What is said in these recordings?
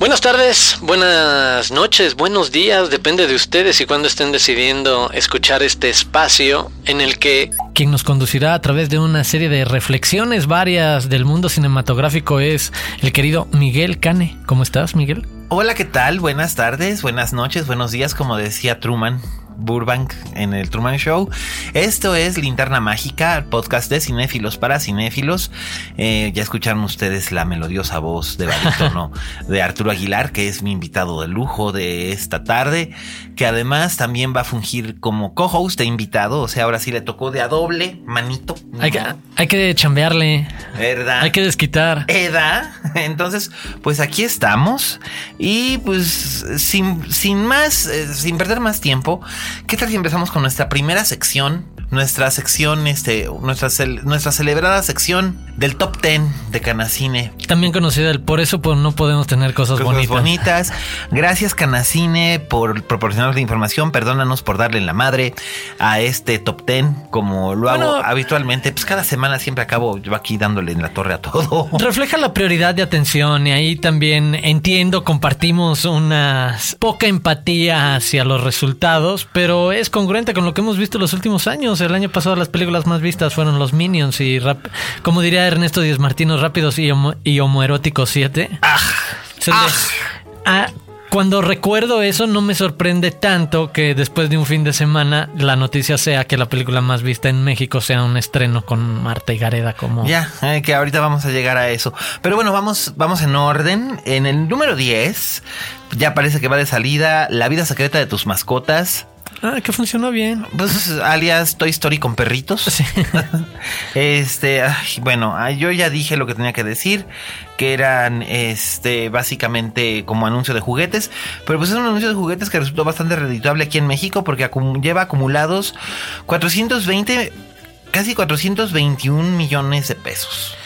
Buenas tardes, buenas noches, buenos días, depende de ustedes y cuando estén decidiendo escuchar este espacio en el que quien nos conducirá a través de una serie de reflexiones varias del mundo cinematográfico es el querido Miguel Cane. ¿Cómo estás, Miguel? Hola, ¿qué tal? Buenas tardes, buenas noches, buenos días, como decía Truman. Burbank en el Truman Show. Esto es Linterna Mágica, podcast de cinéfilos para cinéfilos. Eh, ya escucharon ustedes la melodiosa voz de barítono de Arturo Aguilar, que es mi invitado de lujo de esta tarde, que además también va a fungir como co-host de invitado. O sea, ahora sí le tocó de a doble, manito. Hay que, hay que chambearle. ¿Verdad? Hay que desquitar. Eda. Entonces, pues aquí estamos. Y pues sin, sin más, eh, sin perder más tiempo, ¿qué tal si empezamos con nuestra primera sección? Nuestra sección, este, nuestra, cel- nuestra celebrada sección del top 10 de Canacine. También conocida el por eso pues, no podemos tener cosas, Cosas bonitas. bonitas. Gracias Canacine por proporcionarnos la información. Perdónanos por darle la madre a este top 10 como lo hago habitualmente. Pues cada semana siempre acabo yo aquí dándole en la torre a todo. Refleja la prioridad de atención y ahí también entiendo, compartimos una poca empatía hacia los resultados, pero es congruente con lo que hemos visto los últimos años. El año pasado las películas más vistas fueron Los Minions y, rap- como diría Ernesto Díaz Martínez, Rápidos y, homo- y Homoeróticos 7. Son de- Ah, cuando recuerdo eso no me sorprende tanto que después de un fin de semana la noticia sea que la película más vista en México sea un estreno con Marta y Gareda como... Ya, eh, que ahorita vamos a llegar a eso. Pero bueno, vamos, vamos en orden. En el número 10, ya parece que va de salida La vida secreta de tus mascotas. Ah, que funcionó bien. Pues alias Toy Story con perritos. Sí. Este, ay, bueno, yo ya dije lo que tenía que decir, que eran este básicamente como anuncio de juguetes, pero pues es un anuncio de juguetes que resultó bastante redituable aquí en México porque acum- lleva acumulados 420 casi 421 millones de pesos.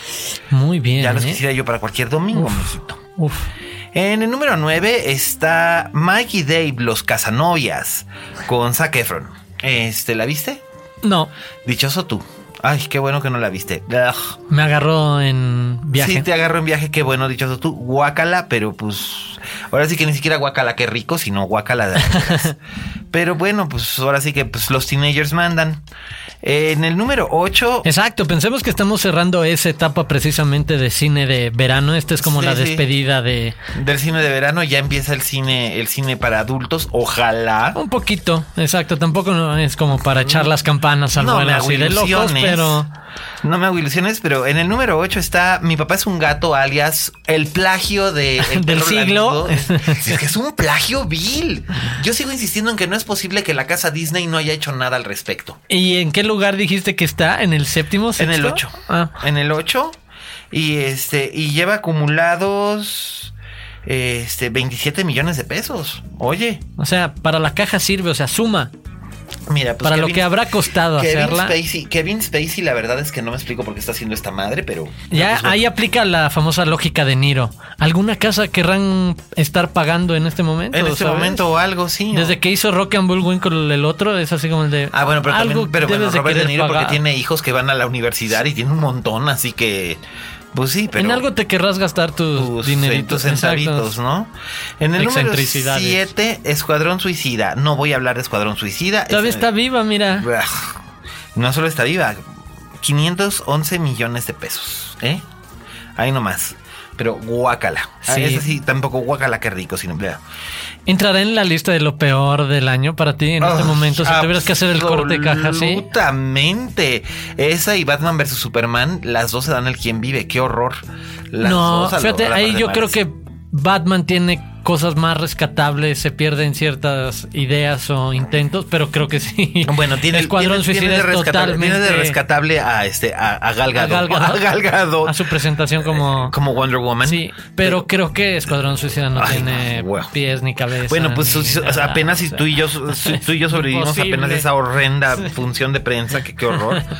Muy bien. Ya los ¿eh? quisiera yo para cualquier domingo, mijito. Uf. En el número 9 está Mike y Dave, los casanovias, con Zac Efron. Este, ¿la viste? No, Dichoso tú. Ay, qué bueno que no la viste. Ugh. me agarró en viaje. Sí, te agarró en viaje, qué bueno, dichoso tú. Guácala, pero pues. Ahora sí que ni siquiera guácala, qué rico, sino guácala de. Pero bueno, pues ahora sí que pues, los teenagers mandan. En el número 8. Exacto, pensemos que estamos cerrando esa etapa precisamente de cine de verano. Esta es como Sí, la sí. despedida de Del cine de verano ya empieza el cine, el cine para adultos. Ojalá. un poquito. Exacto, tampoco no es como para echar las campanas al No vuelo así de locos, pero No me hago ilusiones, pero en el número 8 está Mi papá es un gato, alias el plagio de El Del siglo. Es que es un plagio vil. Yo sigo insistiendo en que no es posible que la casa Disney no haya hecho nada al respecto. ¿y en qué lugar dijiste que está? ¿En el séptimo? En el sexto? 8. Ah, En el 8. Y este. Y lleva acumulados. Este. 27 millones de pesos. Oye. o sea, para la caja sirve, o sea, suma. Mira, pues para lo que habrá costado Kevin hacerla. Spacey, Kevin Spacey, la verdad es que no me explico por qué está haciendo esta madre, pero. Ya pues, bueno. ahí aplica la famosa lógica de Niro. ¿Alguna casa querrán estar pagando en este momento? En este sabes? momento o algo, sí. o- Desde que hizo Rock and Bullwinkle el otro, es así como el de. Ah, bueno, pero algo también, pero bueno, de Robert De Niro porque tiene hijos que van a la universidad y tiene un montón, así que. Pues sí, pero. en algo te querrás gastar tus, tus, dineritos. centavitos. ¿no? En el número Excentricidades. 7, Escuadrón Suicida. No voy a hablar de Escuadrón Suicida. Todavía Es- está viva, mira. No solo está viva, 511 millones de pesos, ¿eh? Ahí nomás. Pero guácala. Ah, Sí. Ese sí, tampoco guácala, qué rico, sin empleo. ¿Entrará en la lista de lo peor del año para ti en este Ah, momento? Si tuvieras que hacer el corte de caja, sí. Absolutamente. Esa y Batman vs Superman, las dos se dan el quien vive. Qué horror. Las No, dos fíjate, ahí yo creo que Batman tiene cosas más rescatables, se pierden ciertas ideas o intentos, pero creo que sí. Bueno, tiene Escuadrón Suicida de es totalmente tiene de rescatable a este a, a Gal Gadot. a Gal Gadot, A Gal Gadot, a su presentación como como Wonder Woman. Sí, pero creo que Escuadrón Suicida no Ay, tiene pies ni cabeza. Bueno, pues ni nada, apenas o si sea. tú y yo, tú y yo sobrevivimos Imposible. apenas esa horrenda función de prensa, que qué horror.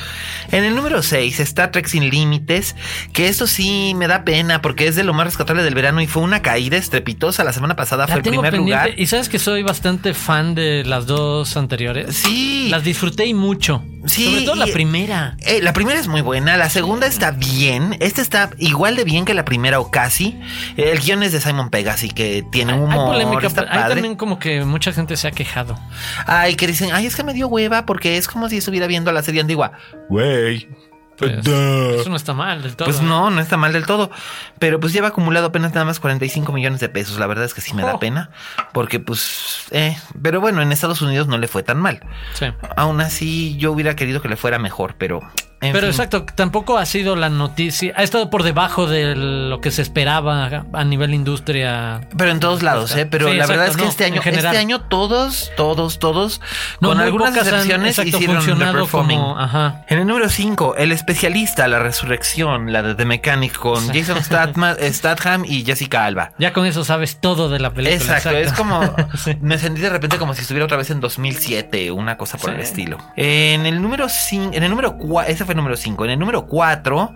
En el número 6 está Trek Sin Límites, que esto sí me da pena porque es de lo más rescatable del verano y fue una caída estrepitosa. La semana pasada La fue el primer pendiente lugar. y sabes que soy bastante fan de las dos anteriores. Sí. Las disfruté y mucho. Sí, Sobre todo la primera. Eh, la primera es muy buena, la segunda está bien, esta está igual de bien que la primera o casi. El guion es de Simon Pegg, así que tiene Hay humor, polémica, está pero hay padre. también como que mucha gente se ha quejado. Ay, que dicen, ay, es que me dio hueva porque es como si estuviera viendo la serie antigua. Güey. Pues, duh. eso no está mal del todo. Pues no, no está mal del todo. Pero pues lleva acumulado apenas nada más 45 millones de pesos. La verdad es que sí me da Oh. pena. Porque pues... Eh, pero bueno, en Estados Unidos no le fue tan mal. Sí. Aún así, yo hubiera querido que le fuera mejor, pero... en Pero fin. exacto, tampoco ha sido la noticia. Ha estado por debajo de lo que se esperaba a nivel industria. Pero en todos lados, ¿eh? Pero Sí, la verdad es que no, este año, este año todos, todos, todos, No, con algunas excepciones, exacto, hicieron funcionado como- ajá. En el número 5, El Especialista, La Resurrección, la de The Mechanic, con Jason Statham, Statham y Jessica Alba. Ya con eso sabes todo de la película. Exacto, es como Sí. me sentí de repente como si estuviera otra vez en 2007, una cosa por Sí. el estilo. En el número 5, en el número 4, ese fue el número 5, en el número 4,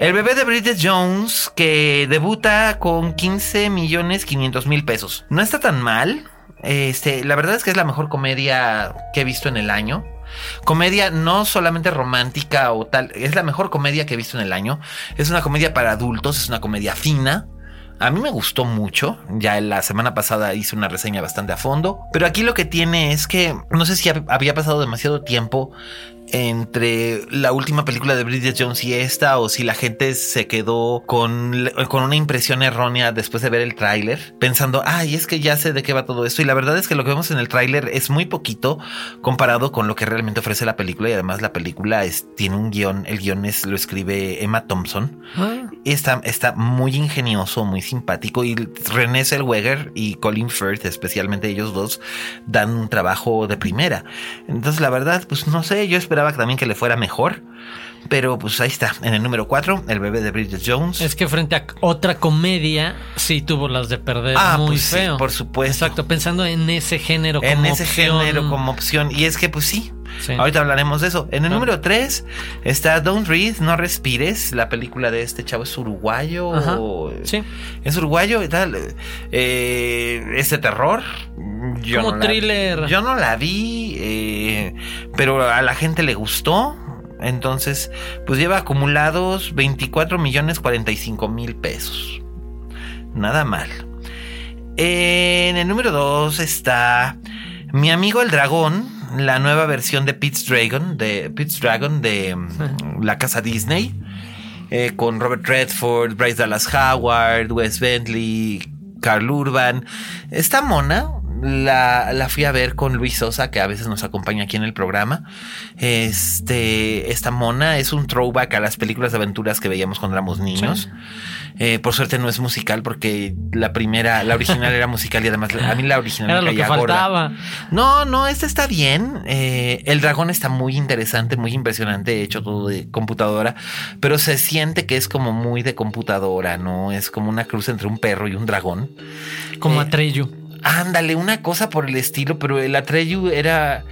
el bebé de Bridget Jones que debuta con 15 millones 500 mil pesos. No está tan mal. Este, la verdad es que es la mejor comedia que he visto en el año. Comedia no solamente romántica o tal, es la mejor comedia que he visto en el año. Es una comedia para adultos, es una comedia fina. A mí me gustó mucho. Ya la semana pasada hice una reseña bastante a fondo. Pero aquí lo que tiene es que no sé si hab- había pasado demasiado tiempo entre la última película de Bridget Jones y esta, o si la gente se quedó con, con una impresión errónea después de ver el tráiler, pensando, ay, es que ya sé de qué va todo esto. Y la verdad es que lo que vemos en el tráiler es muy poquito comparado con lo que realmente ofrece la película. Y además la película es, tiene un guion, el guion es, lo escribe Emma Thompson. Ah, Está, está muy ingenioso, muy simpático y René Zellweger y Colin Firth, especialmente ellos dos, dan un trabajo de primera. Entonces, la verdad, pues no sé, yo esperaba también que le fuera mejor, pero pues ahí está, en el número 4, el bebé de Bridget Jones. Es que frente a otra comedia, sí tuvo las de perder Ah, muy pues sí, feo. por supuesto. Exacto, pensando en ese género como en ese opción. género como opción. Y es que, pues sí. Sí. Ahorita hablaremos de eso. En el Claro. número 3 está Don't Breathe, No Respires. La película de este chavo es uruguayo. Ajá, o- sí. Es uruguayo y tal. Eh, es de terror. Yo Como no la- thriller. yo no la vi, eh, pero a la gente le gustó. Entonces, pues lleva acumulados 24 millones 45 mil pesos. Nada mal. En el número 2 está Mi amigo el dragón, la nueva versión de Pete's Dragon, de Pete's Dragon de mm, la casa Disney, eh, con Robert Redford, Bryce Dallas Howard, Wes Bentley, Carl Urban. Está mona. La, la fui a ver con Luis Sosa, que a veces nos acompaña aquí en el programa. Este, esta mona es un throwback a las películas de aventuras que veíamos cuando éramos niños. Eh, por suerte no es musical porque la primera, la original era musical y además a mí la original Era me lo que caía gorda. No, no, este está bien. Eh, el dragón está muy interesante, muy impresionante, hecho todo de computadora, pero se siente que es como muy de computadora, ¿no? Es como una cruz entre un perro y un dragón. Como Eh, Atreyu. Ándale, una cosa por el estilo, pero el Atreyu era...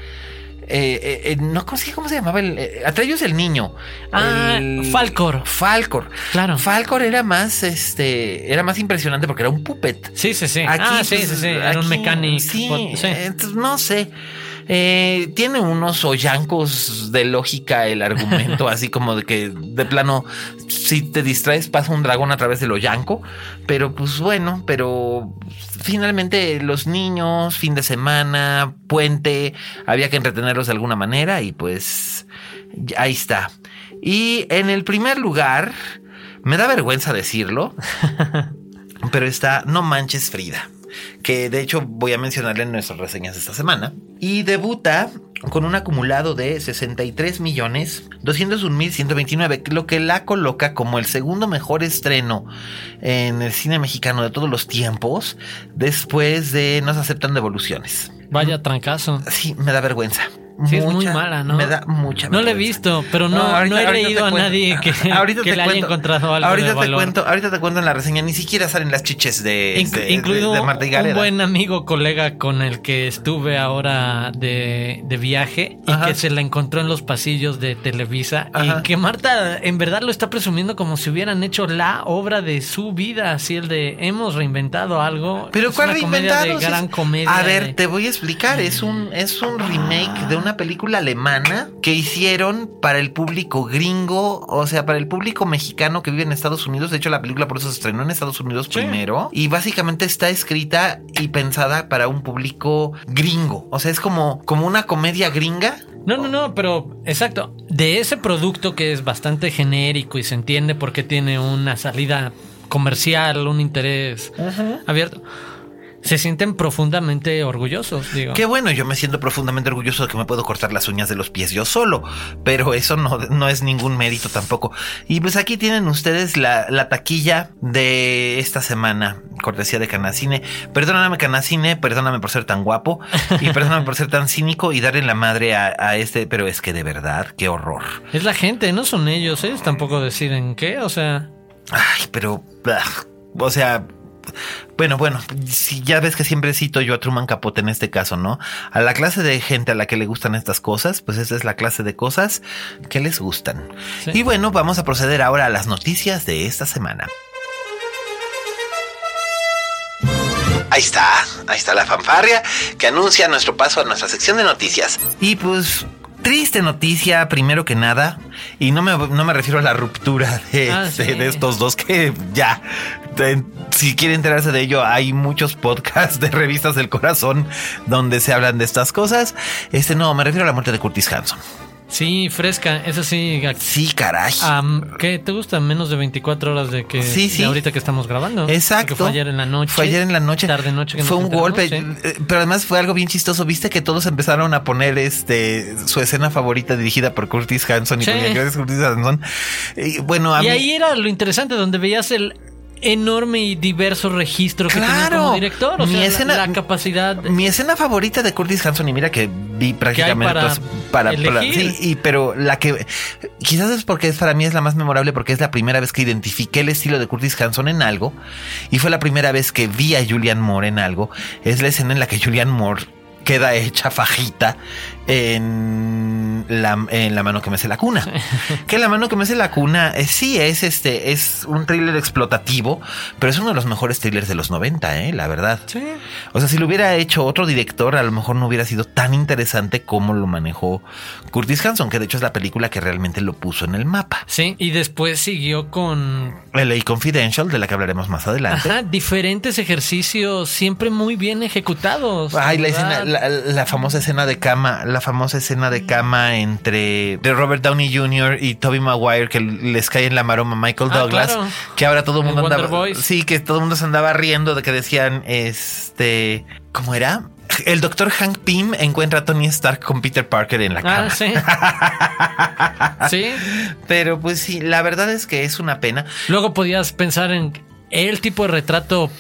eh, eh, eh, no sé cómo se llamaba el Atreyu es el niño Ah, El- Falcor. Falcor Claro. Falcor era más este era más impresionante porque era un puppet Sí, sí, sí. Aquí, ah, sí, pues, sí, sí. Era un mecánico. Sí, Sí. entonces, no sé. Eh, tiene unos hoyancos de lógica el argumento, así como de que de plano, si te distraes, pasa un dragón a través del hoyanco. Pero pues bueno, pero finalmente los niños, fin de semana, puente, había que entretenerlos de alguna manera y pues ahí está. Y en el primer lugar, Me da vergüenza decirlo, pero está No Manches Frida, que de hecho voy a mencionarle en nuestras reseñas esta semana. Y debuta con un acumulado de 63 millones 201 mil 129, lo que la coloca como el segundo mejor estreno en el cine mexicano de todos los tiempos, después de No se aceptan devoluciones. Vaya trancazo. Sí, me da vergüenza. Sí, es muy mala, ¿no? Me da mucha No la he visto, pero no, No, ahorita- no he leído a cuento. nadie que, Ahorita que te le haya cuento. encontrado algo ahorita de te valor. cuento, ahorita te cuento en la reseña, ni siquiera salen las chiches de, Inc- de- incluido de, de Marta y un buen amigo, colega con el que estuve ahora de, de viaje y Ajá. que se la encontró en los pasillos de Televisa Ajá. y que Marta en verdad lo está presumiendo como si hubieran hecho la obra de su vida, así el de hemos reinventado algo. Pero Es ¿cuál reinventado? gran comedia. A ver, te voy a explicar. Es un, es un remake de una película alemana que hicieron para el público gringo, o sea, para el público mexicano que vive en Estados Unidos. De hecho, la película por eso se estrenó en Estados Unidos Sí. primero. Y básicamente está escrita y pensada para un público gringo. O sea, es como, como una comedia gringa. No, no, no, pero exacto. De ese producto que es bastante genérico y se entiende por qué tiene una salida comercial, un interés abierto, se sienten profundamente orgullosos, digo. Qué bueno, yo me siento profundamente orgulloso de que me puedo cortar las uñas de los pies yo solo, pero eso no, no es ningún mérito tampoco. Y pues aquí tienen ustedes la, la taquilla de esta semana, cortesía de Canacine. Perdóname Canacine, perdóname por ser tan guapo y perdóname por ser tan cínico y darle la madre a, a este, pero es que de verdad, qué horror. Es la gente, no son ellos, ellos tampoco deciden qué, o sea... Ay, pero, ah, o sea, bueno, bueno, si ya ves que siempre cito yo a Truman Capote en este caso, ¿no? A la clase de gente a la que le gustan estas cosas, pues esa es la clase de cosas que les gustan. Sí. Y bueno, vamos a proceder ahora a las noticias de esta semana. Ahí está, ahí está la fanfarria que anuncia nuestro paso a nuestra sección de noticias. Y pues, triste noticia, primero que nada, y no me, no me refiero a la ruptura de, Ah, sí. de estos dos que ya, si quiere enterarse de ello, hay muchos podcasts de revistas del corazón donde se hablan de estas cosas. Este no, me refiero a la muerte de Curtis Hanson. Sí, fresca, eso sí... Sí, caray. ¿Qué te gusta? Menos de 24 horas de que Sí, sí. de ahorita que estamos grabando. Exacto. Porque fue ayer en la noche. Fue ayer en la noche. Tarde noche. que fue un golpe. eh, Pero además fue algo bien chistoso. Viste que todos empezaron a poner este su escena favorita dirigida por Curtis Hanson y Sí. por gracias Curtis Hanson. Y bueno, a Y mí. ahí era lo interesante, donde veías el enorme y diverso registro que Claro. como director. O Mi sea, la- escena- la, capacidad. de- Mi escena favorita de Curtis Hanson, y mira que vi prácticamente para para, sí, y, pero la que quizás es porque es para mí es la más memorable porque es la primera vez que identifiqué el estilo de Curtis Hanson en algo y fue la primera vez que vi a Julian Moore en algo. Es la escena en la que Julian Moore queda hecha fajita en la, en la mano que me hace la cuna. Que la mano que me hace la cuna eh, sí es este es un thriller explotativo, pero es uno de los mejores thrillers de los 90, eh, la verdad. Sí. O sea, si lo hubiera hecho otro director, a lo mejor no hubiera sido tan interesante como lo manejó Curtis Hanson, que de hecho es la película que realmente lo puso en el mapa. Sí, y después siguió con LA Confidential, de la que hablaremos más adelante. ajá, diferentes ejercicios siempre muy bien ejecutados. Ay, la escena, la, la famosa escena de cama, la famosa escena de cama entre de Robert Downey Jr. y Toby Maguire que les cae en la maroma Michael Ah, Douglas, claro. que ahora todo el mundo andaba, Boys. sí, que todo el mundo se andaba riendo de que decían, este, ¿cómo era? El doctor Hank Pym encuentra a Tony Stark con Peter Parker en la cama. Ah, sí. sí. Pero pues sí, la verdad es que es una pena. Luego podías pensar en el tipo de retrato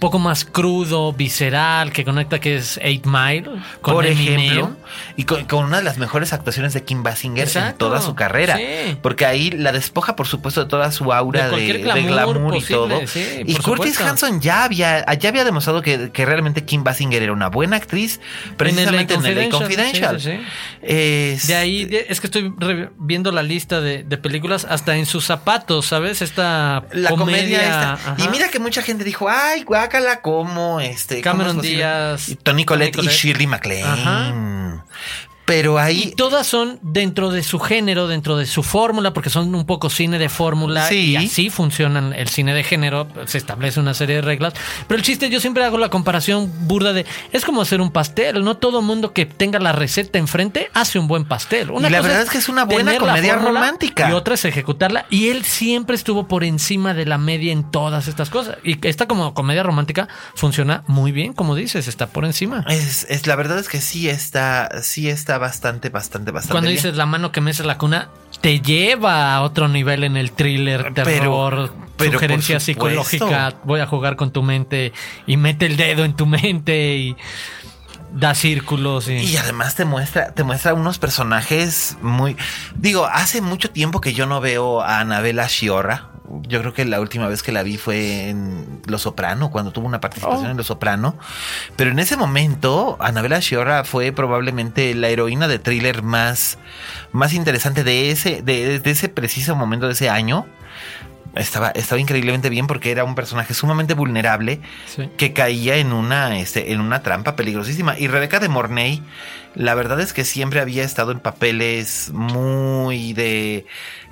poco más crudo, visceral, que conecta que es Eight Mile con por Eminem. ejemplo, y con, con una de las mejores actuaciones de Kim Basinger en toda su carrera. sí. Porque ahí la despoja, por supuesto, de toda su aura De de, cualquier de glamour y todo. sí, y Curtis supuesto. Hanson ya había, ya había demostrado que, que realmente Kim Basinger era una buena actriz, precisamente en LA el Confidential. sí. Es- De ahí, de- es que estoy viendo la lista de, de películas, hasta en sus zapatos, ¿sabes? Esta la comedia, esta. Y mira que mucha gente dijo, ay, guácala, como este. Cameron ¿cómo es posible?" Díaz, Tony Collette y. Shirley MacLaine. Ajá. Pero Y ahí. todas son dentro de su género, dentro de su fórmula, porque son un poco cine de fórmula Sí. y así funcionan el cine de género, se establece una serie de reglas. Pero el chiste, yo siempre hago la comparación burda de, es como hacer un pastel, no todo mundo que tenga la receta enfrente hace un buen pastel. Una Y la cosa verdad es que es una buena comedia romántica. Y otra es ejecutarla. Y él siempre estuvo por encima de la media en todas estas cosas. Y esta como comedia romántica funciona muy bien, como dices, está por encima. Es, es- la verdad es que sí está, sí está bastante, bastante, bastante. Cuando bien. dices la mano que mece la cuna, te lleva a otro nivel en el thriller, terror, pero sugerencia psicológica. Voy a jugar con tu mente y mete el dedo en tu mente y da círculos. Y, Y además te muestra, te muestra unos personajes muy. Digo, hace mucho tiempo que yo no veo a Anabela Sciorra. Yo creo que la última vez que la vi fue en Los Soprano, cuando tuvo una participación Oh. en Los Soprano. Pero en ese momento, Anabela Sciorra fue probablemente la heroína de thriller más, más interesante de ese, de, de ese preciso momento de ese año. Estaba, estaba increíblemente bien porque era un personaje sumamente vulnerable Sí. que caía en una, este, en una trampa peligrosísima. Y Rebeca de Mornay, la verdad es que siempre había estado en papeles muy de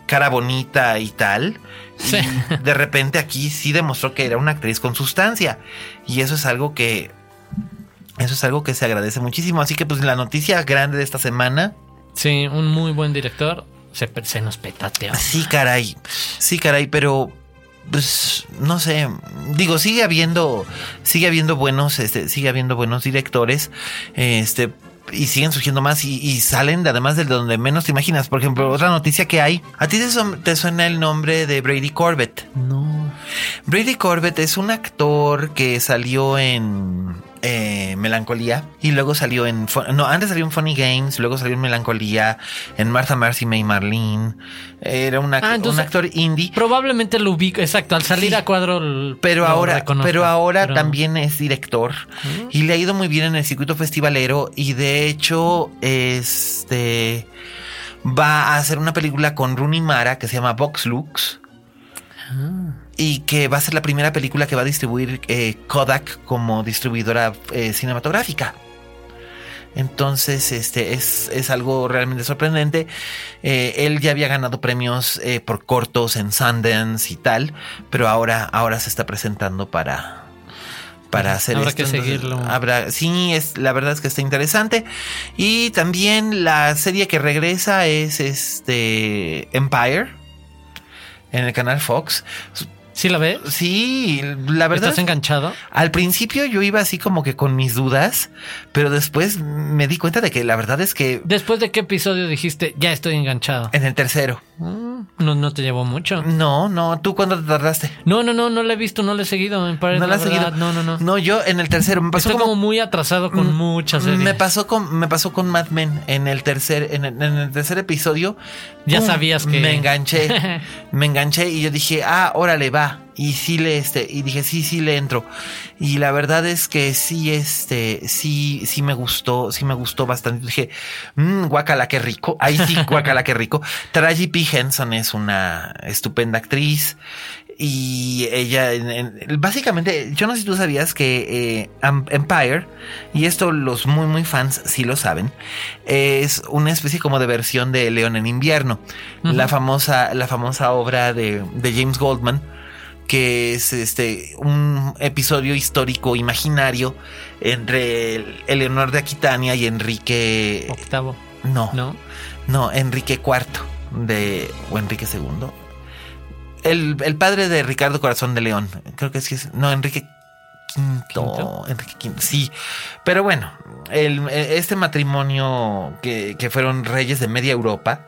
cara bonita y tal. Sí. Y de repente aquí sí demostró que era una actriz con sustancia. Y eso es algo que. Eso es algo que se agradece muchísimo. Así que, pues, la noticia grande de esta semana. Sí, un muy buen director. Se, se nos petateó. Sí, caray. Sí, caray, pero. Pues no sé, digo, sigue habiendo, sigue habiendo buenos, este, sigue habiendo buenos directores, este, y siguen surgiendo más y, y salen de, además de donde menos te imaginas. Por ejemplo, otra noticia que hay, ¿a ti te suena el nombre de Brady Corbett? No. Brady Corbett es un actor que salió en eh, Melancolía y luego salió en... No, antes salió en Funny Games, luego salió en Melancolía, en Martha Marcy May Marlene. Era Ah, entonces- un actor indie. Probablemente lo ubico, exacto, al salir Sí. a cuadro. Pero ahora, pero ahora pero- también es director y le ha ido muy bien en el circuito festivalero y de hecho este va a hacer una película con Rooney Mara que se llama Vox Lux Ah. Y que va a ser la primera película que va a distribuir eh, Kodak como distribuidora eh, cinematográfica. Entonces, este es, es algo realmente sorprendente. Eh, él ya había ganado premios eh, por cortos en Sundance y tal, pero ahora, ahora se está presentando para, para hacer Habrá esto. que seguirlo. Habrá, sí, es, la verdad es que está interesante. Y también la serie que regresa es este Empire en el canal Fox. ¿Sí la ves? Sí, la verdad. ¿Estás enganchado? Al principio yo iba así como que con mis dudas, pero después me di cuenta de que la verdad es que ¿Después de qué episodio dijiste, ya estoy enganchado? en el tercero. Mm, No, no te llevó mucho. No, no, ¿tú cuándo te tardaste? No, no, no, no la he visto, no la he seguido. Me parece, ¿No la has seguido? No, no, no. No, yo en el tercero me pasó Estoy como, como, muy atrasado con Mm, muchas series. me pasó con me pasó con Mad Men en el tercer en el, en el tercer episodio. Ya sabías que- me enganché, me enganché y yo dije, "Ah, órale, va." Y sí le este y dije, "Sí, sí le entro." Y la verdad es que sí este sí sí me gustó, sí me gustó bastante. Dije, mmm, guacala qué rico." Ahí sí, guacala qué rico. Taraji P Henson es una estupenda actriz y ella en- en- básicamente yo no sé si tú sabías que eh, Empire y esto los muy muy fans sí lo saben es una especie como de versión de León en invierno la famosa la famosa obra de, de James Goldman que es este un episodio histórico imaginario entre el- Eleonor de Aquitania y Enrique Octavo, no ¿no? no, Enrique IV de o Enrique II. El, el padre de Ricardo Corazón de León. Creo que sí es. No, Enrique V. ¿Quinto? Enrique V. Sí. Pero bueno, el- este matrimonio que, que fueron reyes de media Europa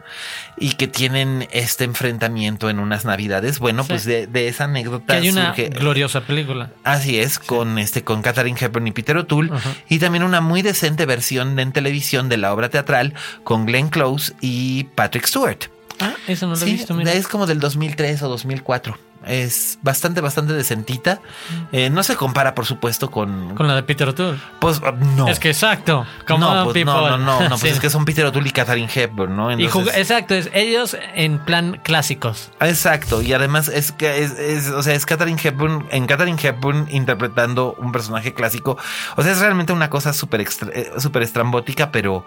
y que tienen este enfrentamiento en unas navidades. Bueno, Sí. pues de, de esa Que anécdota hay una surge- gloriosa película. Así es, con este, con Catherine Hepburn y Peter O'Toole, y también una muy decente versión en televisión de la obra teatral con Glenn Close y Patrick Stewart. Ah, eso no lo he visto, mira. es como del 2003 o 2004. Es bastante, bastante decentita. Eh, no se compara, por supuesto, con. Con la de Peter O'Toole. Pues no. Es que exacto. No, on, pues, people. no, no, no, no, pues es que son Peter O'Toole y Catherine Hepburn, ¿no? Y exacto, es ellos en plan clásicos. Exacto, y además es que es, es- o sea, es Catherine Hepburn, en Catherine Hepburn interpretando un personaje clásico. O sea, es realmente una cosa súper eh, súper estrambótica, pero,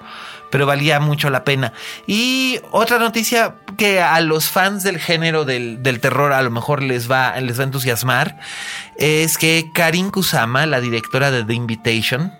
pero valía mucho la pena. Y otra noticia que a los fans del género del, del terror a lo mejor les va, les va a entusiasmar es que Karin Kusama, la directora de The Invitation,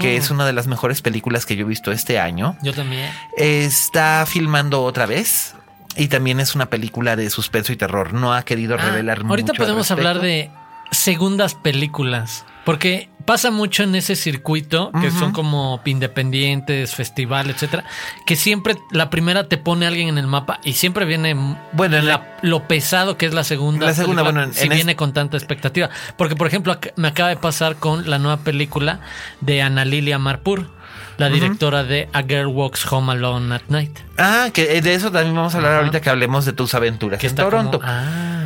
que es una de las mejores películas que yo he visto este año, Yo también. está filmando otra vez. Y también es una película de suspenso y terror. No ha querido Ah, revelar mucho. ahorita podemos hablar de segundas películas. Porque pasa mucho en ese circuito, que son como independientes, festival, etcétera, que siempre la primera te pone alguien en el mapa y siempre viene Bueno, en la- lo pesado que es la segunda. La segunda, bueno, en- si en viene con tanta expectativa. Porque, por ejemplo, me acaba de pasar con la nueva película de Ana Lilia Marpur, la directora de A Girl Walks Home Alone at Night. Ah, que de eso también vamos a hablar ahorita que hablemos de tus aventuras Que en está Toronto. como- ah.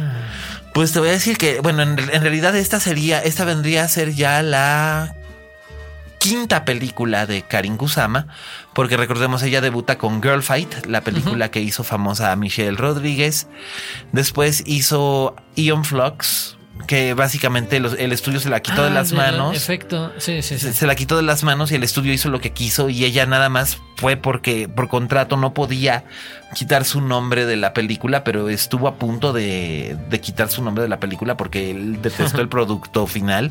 Pues te voy a decir que, bueno, en, en realidad esta sería, esta vendría a ser ya la quinta película de Karin Kusama, porque recordemos ella debuta con Girl Fight, la película que hizo famosa a Michelle Rodríguez. Después hizo Ion Flux, que básicamente los- el estudio se la quitó de Ah, las manos. Efecto, sí, sí, sí. Se, se la quitó de las manos y el estudio hizo lo que quiso y ella nada más fue porque por contrato no podía quitar su nombre de la película, pero estuvo a punto de, de quitar su nombre de la película porque él detestó el producto final.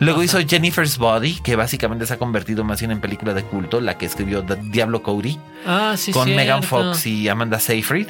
Luego hizo Jennifer's Body, que básicamente se ha convertido más bien en película de culto, la que escribió Diablo Cody Ah, sí, con Megan. Fox y Amanda Seyfried,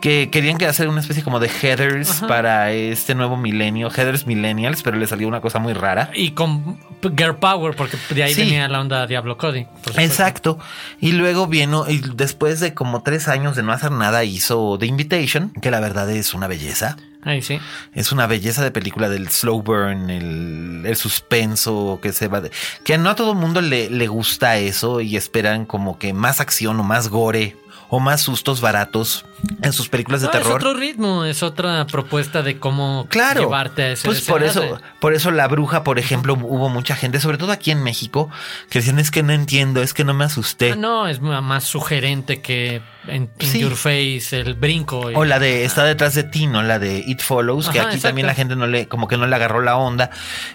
que querían que hacer una especie como de headers Ajá. para este nuevo milenio, headers millennials, pero le salió una cosa muy rara. Y con Girl Power, porque de ahí Sí. venía la onda Diablo Cody. Exacto. Y luego vino, y después de como tres años de no hacer nada, hizo The Invitation, que la verdad es una belleza. Ahí sí. Es una belleza de película del slow burn, el, el suspenso que se va de, que no a todo el mundo le, le gusta eso y esperan como que más acción o más gore o más sustos baratos en sus películas de No, es terror. otro ritmo, es otra propuesta de cómo Claro. llevarte a ese pues por eso, por eso la bruja, por ejemplo, hubo mucha gente, sobre todo aquí en México, que decían es que no entiendo, es que no me asusté. Ah, no, es más sugerente que en, in Sí. Your Face, el brinco. y- O la de está detrás de ti, ¿no? La de It Follows, que Ajá, aquí exacto. también la gente no le, como que no le agarró la onda.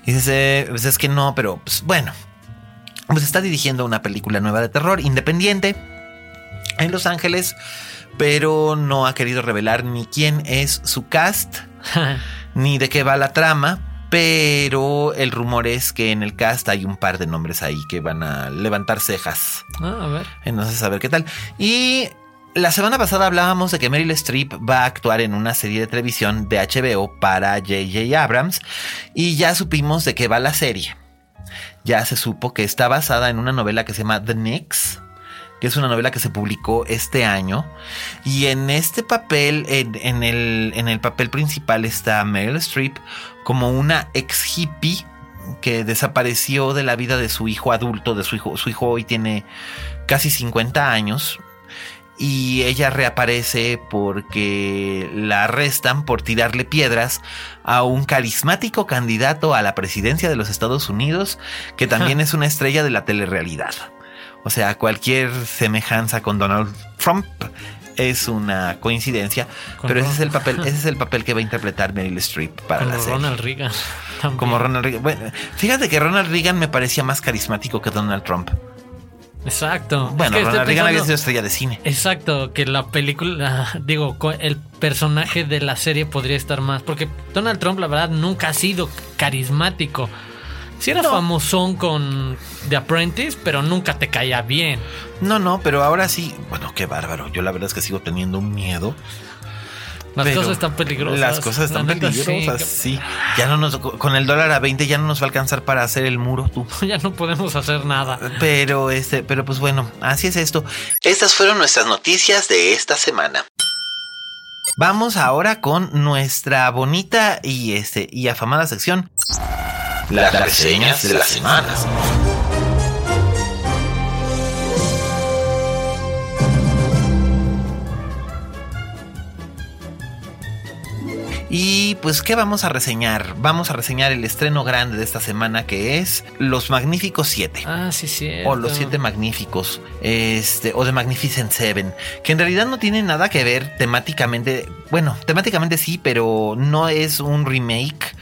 Y dices, eh, pues es que no, pero pues bueno. Pues está dirigiendo una película nueva de terror independiente en Los Ángeles, pero no ha querido revelar ni quién es su cast, ni de qué va la trama. Pero el rumor es que en el cast hay un par de nombres ahí que van a levantar cejas. Ah, a ver. Entonces, a ver qué tal. Y la semana pasada hablábamos de que Meryl Streep va a actuar en una serie de televisión de HBO para J.J. Abrams. Y ya supimos de qué va la serie. Ya se supo que está basada en una novela que se llama The Knicks. Que es una novela que se publicó este año. Y en este papel, en, en el, en el papel principal está Meryl Streep como una ex hippie que desapareció de la vida de su hijo adulto, de su hijo, su hijo hoy tiene casi 50 años. Y ella reaparece porque la arrestan por tirarle piedras a un carismático candidato a la presidencia de los Estados Unidos, que también es una estrella de la telerrealidad. O sea, cualquier semejanza con Donald Trump es una coincidencia, pero ese es el papel, ese es el papel que va a interpretar Meryl Streep para Como la serie. Ronald Reagan. también. Como Ronald Reagan. Bueno, fíjate que Ronald Reagan me parecía más carismático que Donald Trump. Exacto. Es Bueno, que estoy Ronald Reagan había sido estrella de cine. Exacto, que la película, digo, el personaje de la serie podría estar más, porque Donald Trump la verdad nunca ha sido carismático. Sí era famosón con The Apprentice, pero nunca te caía bien. No, no, pero ahora sí. Bueno, qué bárbaro. Yo la verdad es que sigo teniendo un miedo. Las cosas están peligrosas. Las cosas están La neta, sí. peligrosas, sí. Ya no nos. Con el dólar a 20 ya no nos va a alcanzar para hacer el muro, tú. Ya no podemos hacer nada. Pero este, pero pues bueno, así es esto. Estas fueron nuestras noticias de esta semana. Vamos ahora con nuestra bonita y este y afamada sección. Las reseñas de las semanas. Y pues, ¿qué vamos a reseñar? Vamos a reseñar el estreno grande de esta semana que es Los Magníficos 7. Ah, sí, sí. O Los Siete Magníficos, este, o The Magnificent Seven, que en realidad no tiene nada que ver temáticamente, bueno, temáticamente sí, pero no es un remake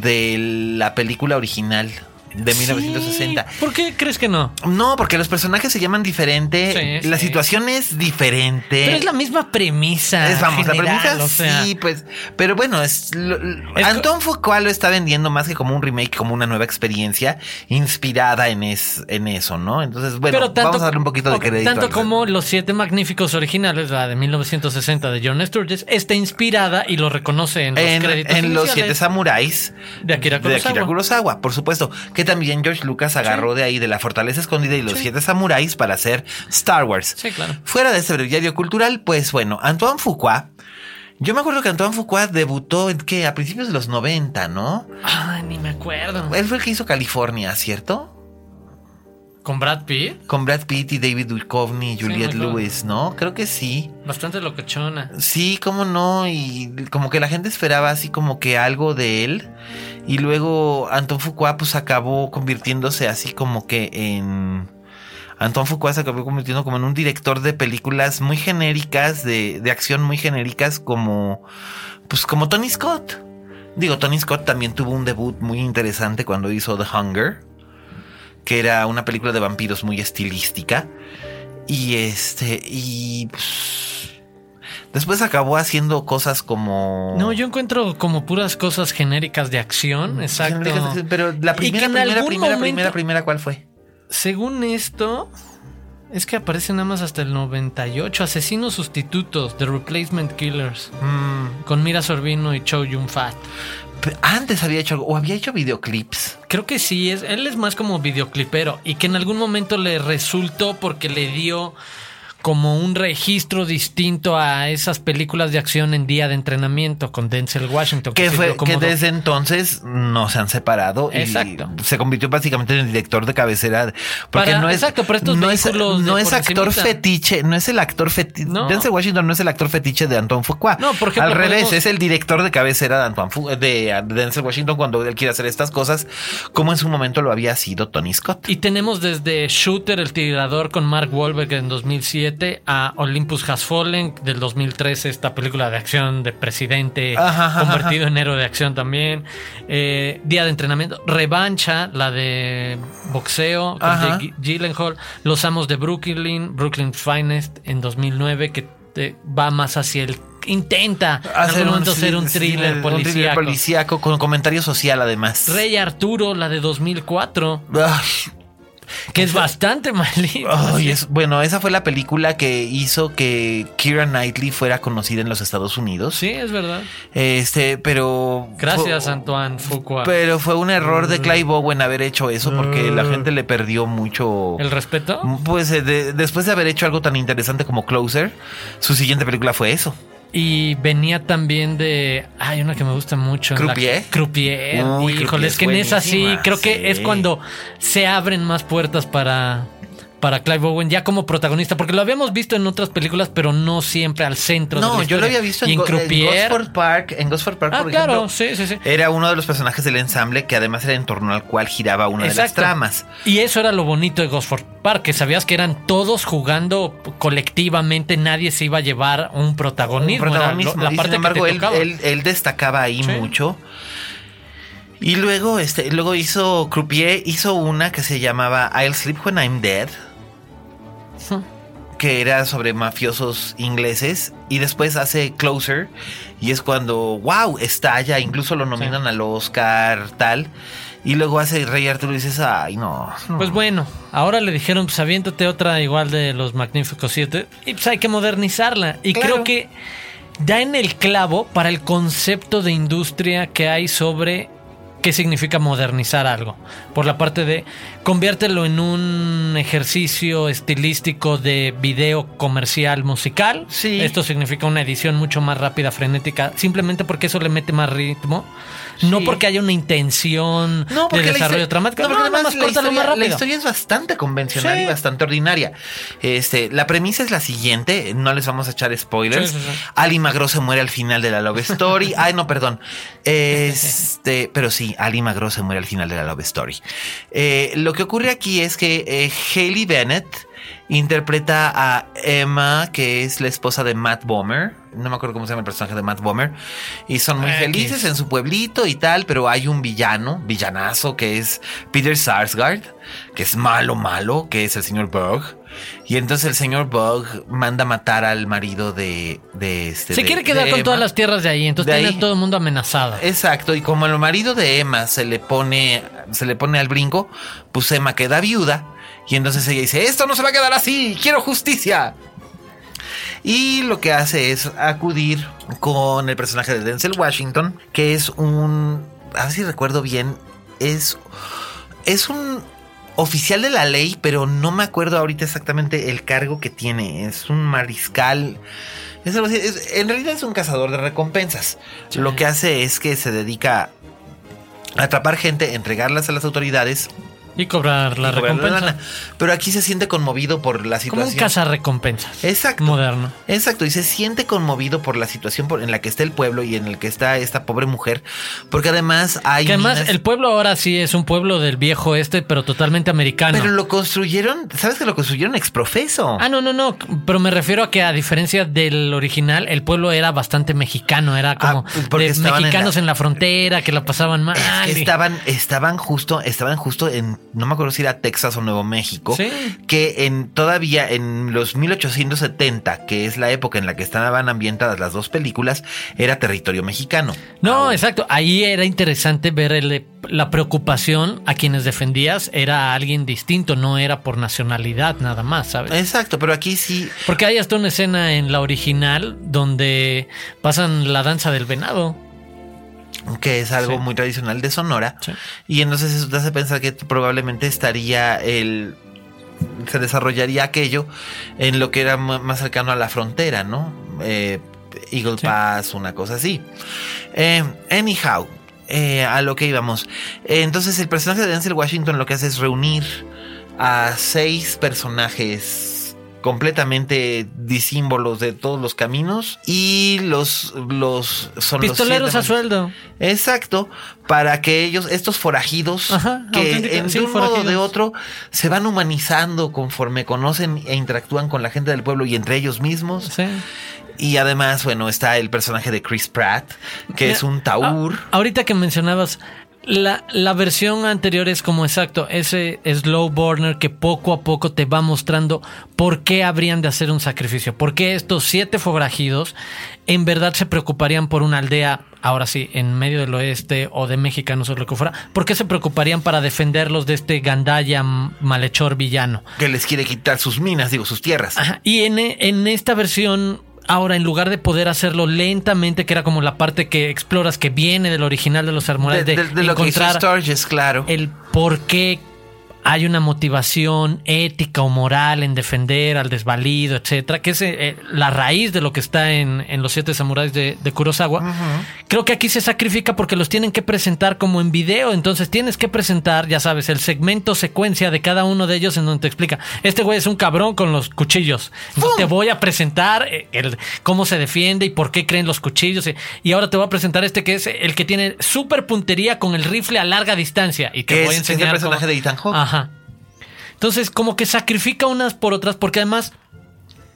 de la película original de 1960. ¿Por qué crees que no? No, porque los personajes se llaman diferente, Sí, la sí. situación es diferente. Pero es la misma premisa. Es, vamos, la premisa o sea, sí, pues, pero bueno, es, lo- Es Foucault lo está vendiendo más que como un remake, como una nueva experiencia inspirada en, es, en eso, ¿no? Entonces, bueno, pero tanto, vamos a darle un poquito de crédito. Tanto como Los Siete Magníficos originales, la de 1960 de John Sturges, está inspirada y lo reconoce en los en, créditos en Los Siete Samuráis de Akira de Akira Kurosawa. Kurosawa, por supuesto, que también George Lucas agarró de ahí de la Fortaleza Escondida y Los Siete Samuráis para hacer Star Wars. Sí, claro. Fuera de este breviario cultural, pues bueno, Antoine Fuqua. Yo me acuerdo que Antoine Fuqua debutó en que a principios de los 90, ¿no? Ay, ni me acuerdo. Él fue el que hizo California, ¿cierto? ¿Con Brad Pitt? Con Brad Pitt y David Duchovny y Juliette. Lewis, ¿no? Creo que sí. Bastante locochona. Sí, cómo no, y como que la gente esperaba así como que algo de él. Y luego Anton Fuqua pues acabó convirtiéndose así como que en... Anton Fuqua se acabó convirtiendo como en un director de películas muy genéricas, de, de acción muy genéricas como... Pues como Tony Scott. Digo, Tony Scott también tuvo un debut muy interesante cuando hizo The Hunger, que era una película de vampiros muy estilística. Y este, y pues, después acabó haciendo cosas como. No, yo encuentro como puras cosas genéricas de acción, exacto. Pero la primera, primera, primera, momento- primera, primera, ¿cuál fue? Según esto, es que aparece nada más hasta el 98. Asesinos sustitutos, The Replacement Killers, Mm, con Mira Sorbino y Chow Yun Fat. Antes había hecho algo, o había hecho videoclips. Creo que sí, es, él es más como videoclipero y que en algún momento le resultó porque le dio como un registro distinto a esas películas de acción en día de entrenamiento con Denzel Washington. Que sirvió fue como que desde entonces no se han separado y Exacto. se convirtió básicamente en el director de cabecera porque Para- no es exacto, estos no es, no es actor encimita. fetiche no es el actor fetiche No. Denzel Washington no es el actor fetiche de Antoine Fuqua No, por ejemplo, al revés podemos- es el director de cabecera de Antoine Fu- de, de Denzel Washington cuando él quiere hacer estas cosas como en su momento lo había sido Tony Scott Y tenemos desde Shooter, el tirador con Mark Wahlberg en 2007, a Olympus Has Fallen del 2013, esta película de acción de presidente Ajá, ajá, convertido en héroe de acción también. Eh, Día de entrenamiento, Revancha, la de boxeo con. Jake Gyllenhaal, Los Amos de Brooklyn, Brooklyn Finest en 2009, que te- va más hacia el intenta en algún momento ser un thriller un thriller policíaco. policíaco con comentario social además Rey Arturo, la de 2004, Ay, que es bastante malita. Ay, es- bueno, esa fue la película que hizo que Kira Knightley fuera conocida en los Estados Unidos. Sí, es verdad. Este, pero. Gracias, fue- Antoine Fuqua. Pero fue un error de Clive Owen haber hecho eso porque la gente le perdió mucho. ¿El respeto? Pues eh, de- después de haber hecho algo tan interesante como Closer, su siguiente película fue eso. Y venía también de. Hay una que me gusta mucho. en la- ¿Croupier? Croupier. Uy, Híjole, Croupier es que en es esa sí, creo que sí. es cuando se abren más puertas para. Para Clive Owen ya como protagonista, porque lo habíamos visto en otras películas, pero no siempre al centro. de No, la yo lo había visto y en. Gosford Park. En Gosford Park, Ah, por claro, ejemplo. sí, sí, sí. Era uno de los personajes del ensamble que además era en torno al cual giraba una de las tramas. Y eso era lo bonito de Gosford Park, que sabías que eran todos jugando colectivamente, nadie se iba a llevar un protagonismo. Un era protagonismo. lo- la y parte sin embargo, que te él, tocaba. él- él destacaba ahí Sí. mucho. Y luego, este, luego hizo Croupier, hizo una que se llamaba I'll Sleep When I'm Dead. Que era sobre mafiosos ingleses. Y después hace Closer. Y es cuando, wow, estalla. Incluso lo nominan al Oscar, tal. Y luego hace Rey Arturo y dices, ay, no. no". Pues bueno, ahora le dijeron, pues aviéntate otra igual de los Magníficos 7 y pues hay que modernizarla. Y Claro. creo que da en el clavo para el concepto de industria que hay sobre qué significa modernizar algo. Por la parte de conviértelo en un ejercicio estilístico de video comercial musical. Sí. Esto significa una edición mucho más rápida, frenética, simplemente porque eso le mete más ritmo. No porque haya una intención No, de desarrollo dramático. No, porque No, además la historia, más la historia es bastante convencional Sí. y bastante ordinaria. Este, la premisa es la siguiente, no les vamos a echar spoilers. Sí. Ali Magro se muere al final de la Love Story. Ay, no, perdón. Este, pero sí, Ali Magro se muere al final de la Love Story. Eh, lo que ocurre aquí es que eh, Hailey Bennett interpreta a Emma, que es la esposa de Matt Bomer. No me acuerdo cómo se llama el personaje de Matt Bomer. Y son muy X. felices en su pueblito y tal, pero hay un villano, villanazo, que es Peter Sarsgaard, que es malo, malo, que es el señor Bug. Y entonces el señor Bug manda matar al marido de, de este. Se de- quiere quedar con Emma. todas las tierras de ahí, entonces De tiene ahí. a todo el mundo amenazado. Exacto, y como el marido de Emma se le pone, se le pone al brinco, pues Emma queda viuda. Y entonces ella dice, esto no se va a quedar así, quiero justicia. Y lo que hace es acudir con el personaje de Denzel Washington, que es un, a ver si recuerdo bien, es, es un oficial de la ley, pero no me acuerdo ahorita exactamente el cargo que tiene. Es un mariscal. Es algo así, es- en realidad es un cazador de recompensas. Lo que hace es que se dedica a atrapar gente, entregarlas a las autoridades Y cobrar la y recompensa. Pero aquí se siente conmovido por la Como un situación. cazarrecompensas. Exacto. Moderno. Exacto, y se siente conmovido por la situación por- en la que está el pueblo y en el que está esta pobre mujer, porque además hay Que además minas- el pueblo ahora sí es un pueblo del viejo este, pero totalmente americano. pero lo construyeron, ¿sabes que lo construyeron exprofeso? Ah, no, no, no. Pero me refiero a que a diferencia del original, el pueblo era bastante mexicano. Era como Ah, de estaban en mexicanos la- en la... frontera que la pasaban mal. Estaban, estaban justo, estaban justo en, no me acuerdo si era Texas o Nuevo México, Sí. que en todavía en los 1870, que es la época en la que estaban ambientadas las dos películas, era territorio mexicano. No, Ahora- exacto. Ahí era interesante ver el- la preocupación a quienes defendías. Era alguien distinto, no era por nacionalidad nada más, ¿sabes? Exacto, pero aquí sí, Porque hay hasta una escena en la original donde pasan la danza del venado. Que es algo Sí. muy tradicional de Sonora. Sí. Y entonces eso te hace pensar que probablemente estaría el. Se desarrollaría aquello en lo que era más cercano a la frontera, ¿no? Eh, Eagle Sí. Pass, una cosa así. Eh, anyhow, eh, a lo que íbamos. Eh, entonces, el personaje de Denzel Washington lo que hace es reunir a seis personajes completamente disímbolos de todos los caminos y los los son los Pistoleros siete a sueldo. Exacto, para que ellos, estos forajidos, Ajá, que en, sí, de un modo o de otro se van humanizando conforme conocen e interactúan con la gente del pueblo y entre ellos mismos. Sí. Y además, bueno, está el personaje de Chris Pratt, que es un taur. Ah, ahorita que mencionabas, la, la versión anterior es como exacto, ese slow burner que poco a poco te va mostrando por qué habrían de hacer un sacrificio, por qué estos siete forajidos en verdad se preocuparían por una aldea, ahora sí, en medio del oeste o de mexicanos o lo que fuera, por qué se preocuparían para defenderlos de este gandaya malhechor villano. que les quiere quitar sus minas, digo, sus tierras. Ajá, Y en, en esta versión, ahora en lugar de poder hacerlo lentamente, que era como la parte que exploras que viene del original de los de, Armorales, de, de- de lo que hizo encontrar Sturges, claro. el por qué hay una motivación ética o moral en defender al desvalido, etcétera, que es eh, la raíz de lo que está en, en los siete samuráis de, de Kurosawa. Creo que aquí se sacrifica porque los tienen que presentar como en video, entonces tienes que presentar, ya sabes, el segmento secuencia de cada uno de ellos en donde te explica, este güey es un cabrón con los cuchillos, te voy a presentar eh, el, cómo se defiende y por qué creen los cuchillos, y, y ahora te voy a presentar este que es el que tiene super puntería con el rifle a larga distancia y te voy a es- es el enseñar personaje cómo- de Ethan Hawke. Entonces, como que sacrifica unas por otras, porque además,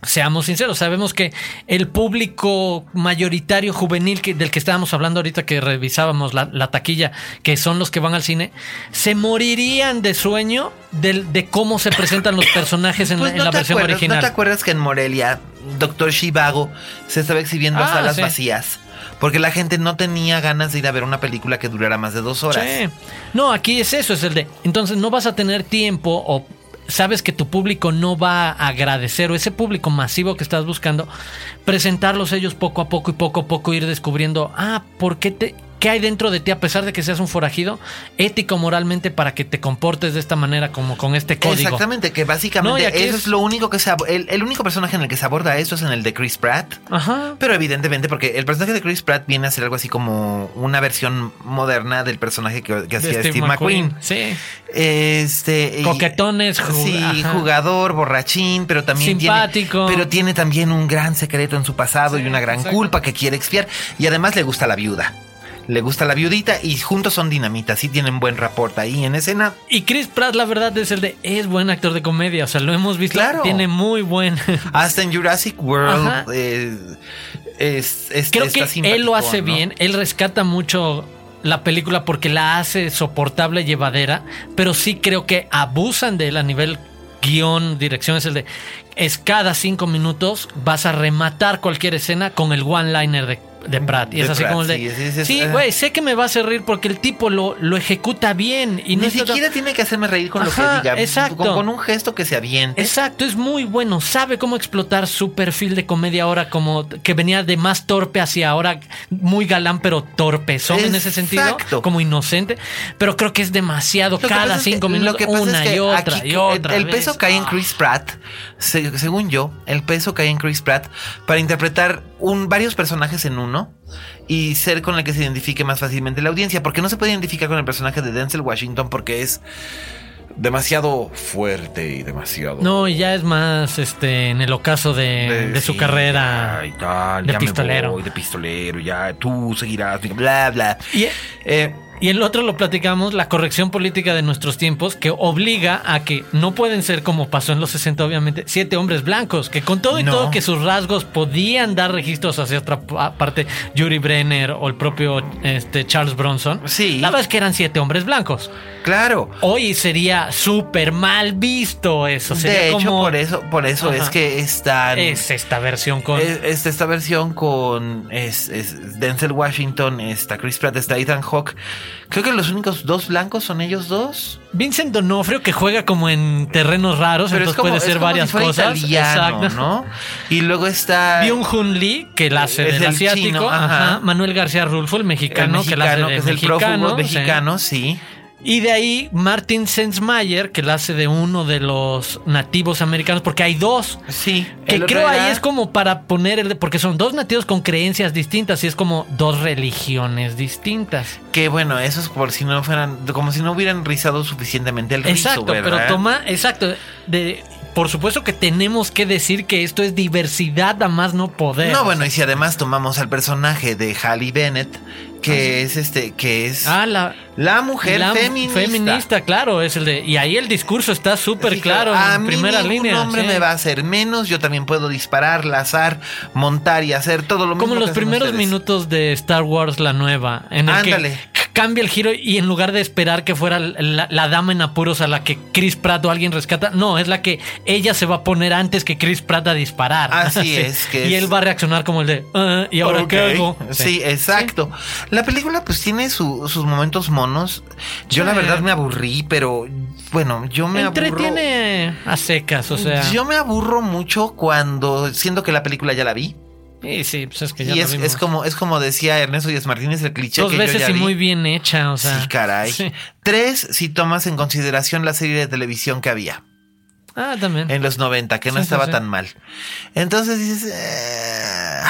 seamos sinceros, sabemos que el público mayoritario juvenil que- del que estábamos hablando ahorita que revisábamos la, la taquilla, que son los que van al cine, se morirían de sueño del- de, cómo se presentan los personajes en, Pues la- en la versión acuerdas, original. ¿No te acuerdas que en Morelia, Doctor Shivago se estaba exhibiendo a Ah, salas sí. vacías? Porque la gente no tenía ganas de ir a ver una película que durara más de dos horas. Sí. No, aquí es eso, es el de. Entonces no vas a tener tiempo o sabes que tu público no va a agradecer o ese público masivo que estás buscando, presentarlos ellos poco a poco y poco a poco ir descubriendo, ah, ¿por qué te... qué hay dentro de ti a pesar de que seas un forajido, ético moralmente para que te comportes de esta manera como con este código. Exactamente, que básicamente No, eso es- es... lo único que se el, el único personaje en el que se aborda eso es en el de Chris Pratt. Ajá. Pero evidentemente, porque el personaje de Chris Pratt viene a ser algo así como una versión moderna del personaje que, hacía Steve, McQueen. Sí. Este. Coquetones, ju- Sí, ajá. jugador, borrachín, pero también Simpático. Tiene, pero tiene también un gran secreto en su pasado y una gran exacto. culpa que quiere expiar. Y además le gusta la viuda. Le gusta la viudita y juntos son dinamitas. Sí tienen buen rapport ahí en escena. Y Chris Pratt, la verdad, es el de. Es buen actor de comedia. O sea, lo hemos visto. Claro. Tiene muy buen. Hasta en Jurassic World. Eh, es, es- Creo está que él lo hace bien. Él rescata mucho la película porque la hace soportable, llevadera. Pero sí creo que abusan de él a nivel guion, dirección. Es el de. Es cada cinco minutos vas a rematar cualquier escena con el one-liner de, de Pratt. Y De es así Pratt, como el de. sí, sí, sí, Sí, es- güey, sé que me va a hacer reír porque el tipo lo, lo ejecuta bien. Y no Ni siquiera tiene que hacerme reír con lo que diga. exacto. Con, con un gesto que se aviente. Exacto, es muy bueno. Sabe cómo explotar su perfil de comedia ahora, como que venía de más torpe hacia ahora muy galán, pero torpezón en ese sentido, Exacto. como inocente. Pero creo que es demasiado. Lo Cada es que- cinco minutos, lo que pasa una es que y otra aquí y otra. El, el peso cae en Ah. Chris Pratt, se- según yo, el peso cae en Chris Pratt para interpretar un, varios personajes en uno y ser con el que se identifique más fácilmente la audiencia, porque no se puede identificar con el personaje de Denzel Washington porque es demasiado fuerte y demasiado No, y ya es más este en el ocaso de, de su sí, carrera ya, y tal, de ya me pistolero. voy de pistolero, ya tú seguirás, bla bla. Y, Eh, y el otro lo platicamos, la corrección política de nuestros tiempos, que obliga a que no pueden ser como pasó en los 60, obviamente, siete hombres blancos, que con todo y No. todo que sus rasgos podían dar registros hacia otra pa- parte, Yuri Brenner o el propio este, Charles Bronson. Sí. La verdad es que eran siete hombres blancos. claro. Hoy sería súper mal visto eso. Sería de hecho, como, por eso, por eso Ajá. es que están. es esta versión con... Es, es esta versión con es, es Denzel Washington, está Chris Pratt, está Ethan Hawke. Creo que los únicos dos blancos son ellos dos. Vincent Donofrio que juega como en terrenos raros, Pero entonces como, puede ser varias si cosas. italiano, Exacto. ¿no? Y luego está Byung Hun Lee, que la hace Es del el asiático. chino, ajá. ajá. Manuel García Rulfo, el el mexicano, que la hace mexicano, de que es el mexicano, prófugo sí. mexicano, sí. Y de ahí Martin Sensmayer, que la hace de uno de los nativos americanos, porque hay dos. Sí. Que creo ahí es como para poner el. Porque son dos nativos con creencias distintas y es como dos religiones distintas. Que bueno, eso es por si no fueran, como si no hubieran rizado suficientemente el rizo, Exacto, pero ¿verdad? toma. Exacto. De, por supuesto que tenemos que decir que esto es diversidad a más no poder. No, bueno, y si además tomamos al personaje de Halle Bennett, que es este, que es Ah, la. la mujer la feminista. feminista, claro, es el de. Y ahí el discurso está súper claro a en mí primera línea. hombre sí. me va a hacer menos, yo también puedo disparar, lazar, montar y hacer todo lo mismo. Como los primeros ustedes. minutos de Star Wars, la nueva, en el Ándale. que cambia el giro y en lugar de esperar que fuera la, la dama en apuros a la que Chris Pratt o alguien rescata, no, es la que ella se va a poner antes que Chris Pratt a disparar. Así es, que y es- él va a reaccionar como el de, "Ah, ¿y ahora qué hago? Sí, exacto. La película pues tiene su- sus momentos monos. Yo la verdad me aburrí, pero bueno, yo me aburro. Entretiene a secas, o sea. Yo me aburro mucho cuando siento que la película ya la vi. Sí, sí, pues es que ya Y es, como es como decía Ernesto Díaz Martínez, el cliché Dos que veces yo ya y vi. muy bien hecha, o sea. Sí, caray. Sí. Tres, si tomas en consideración la serie de televisión que había Ah, también. en los 90, que no Sí, estaba sí. tan mal. Entonces dices... eh.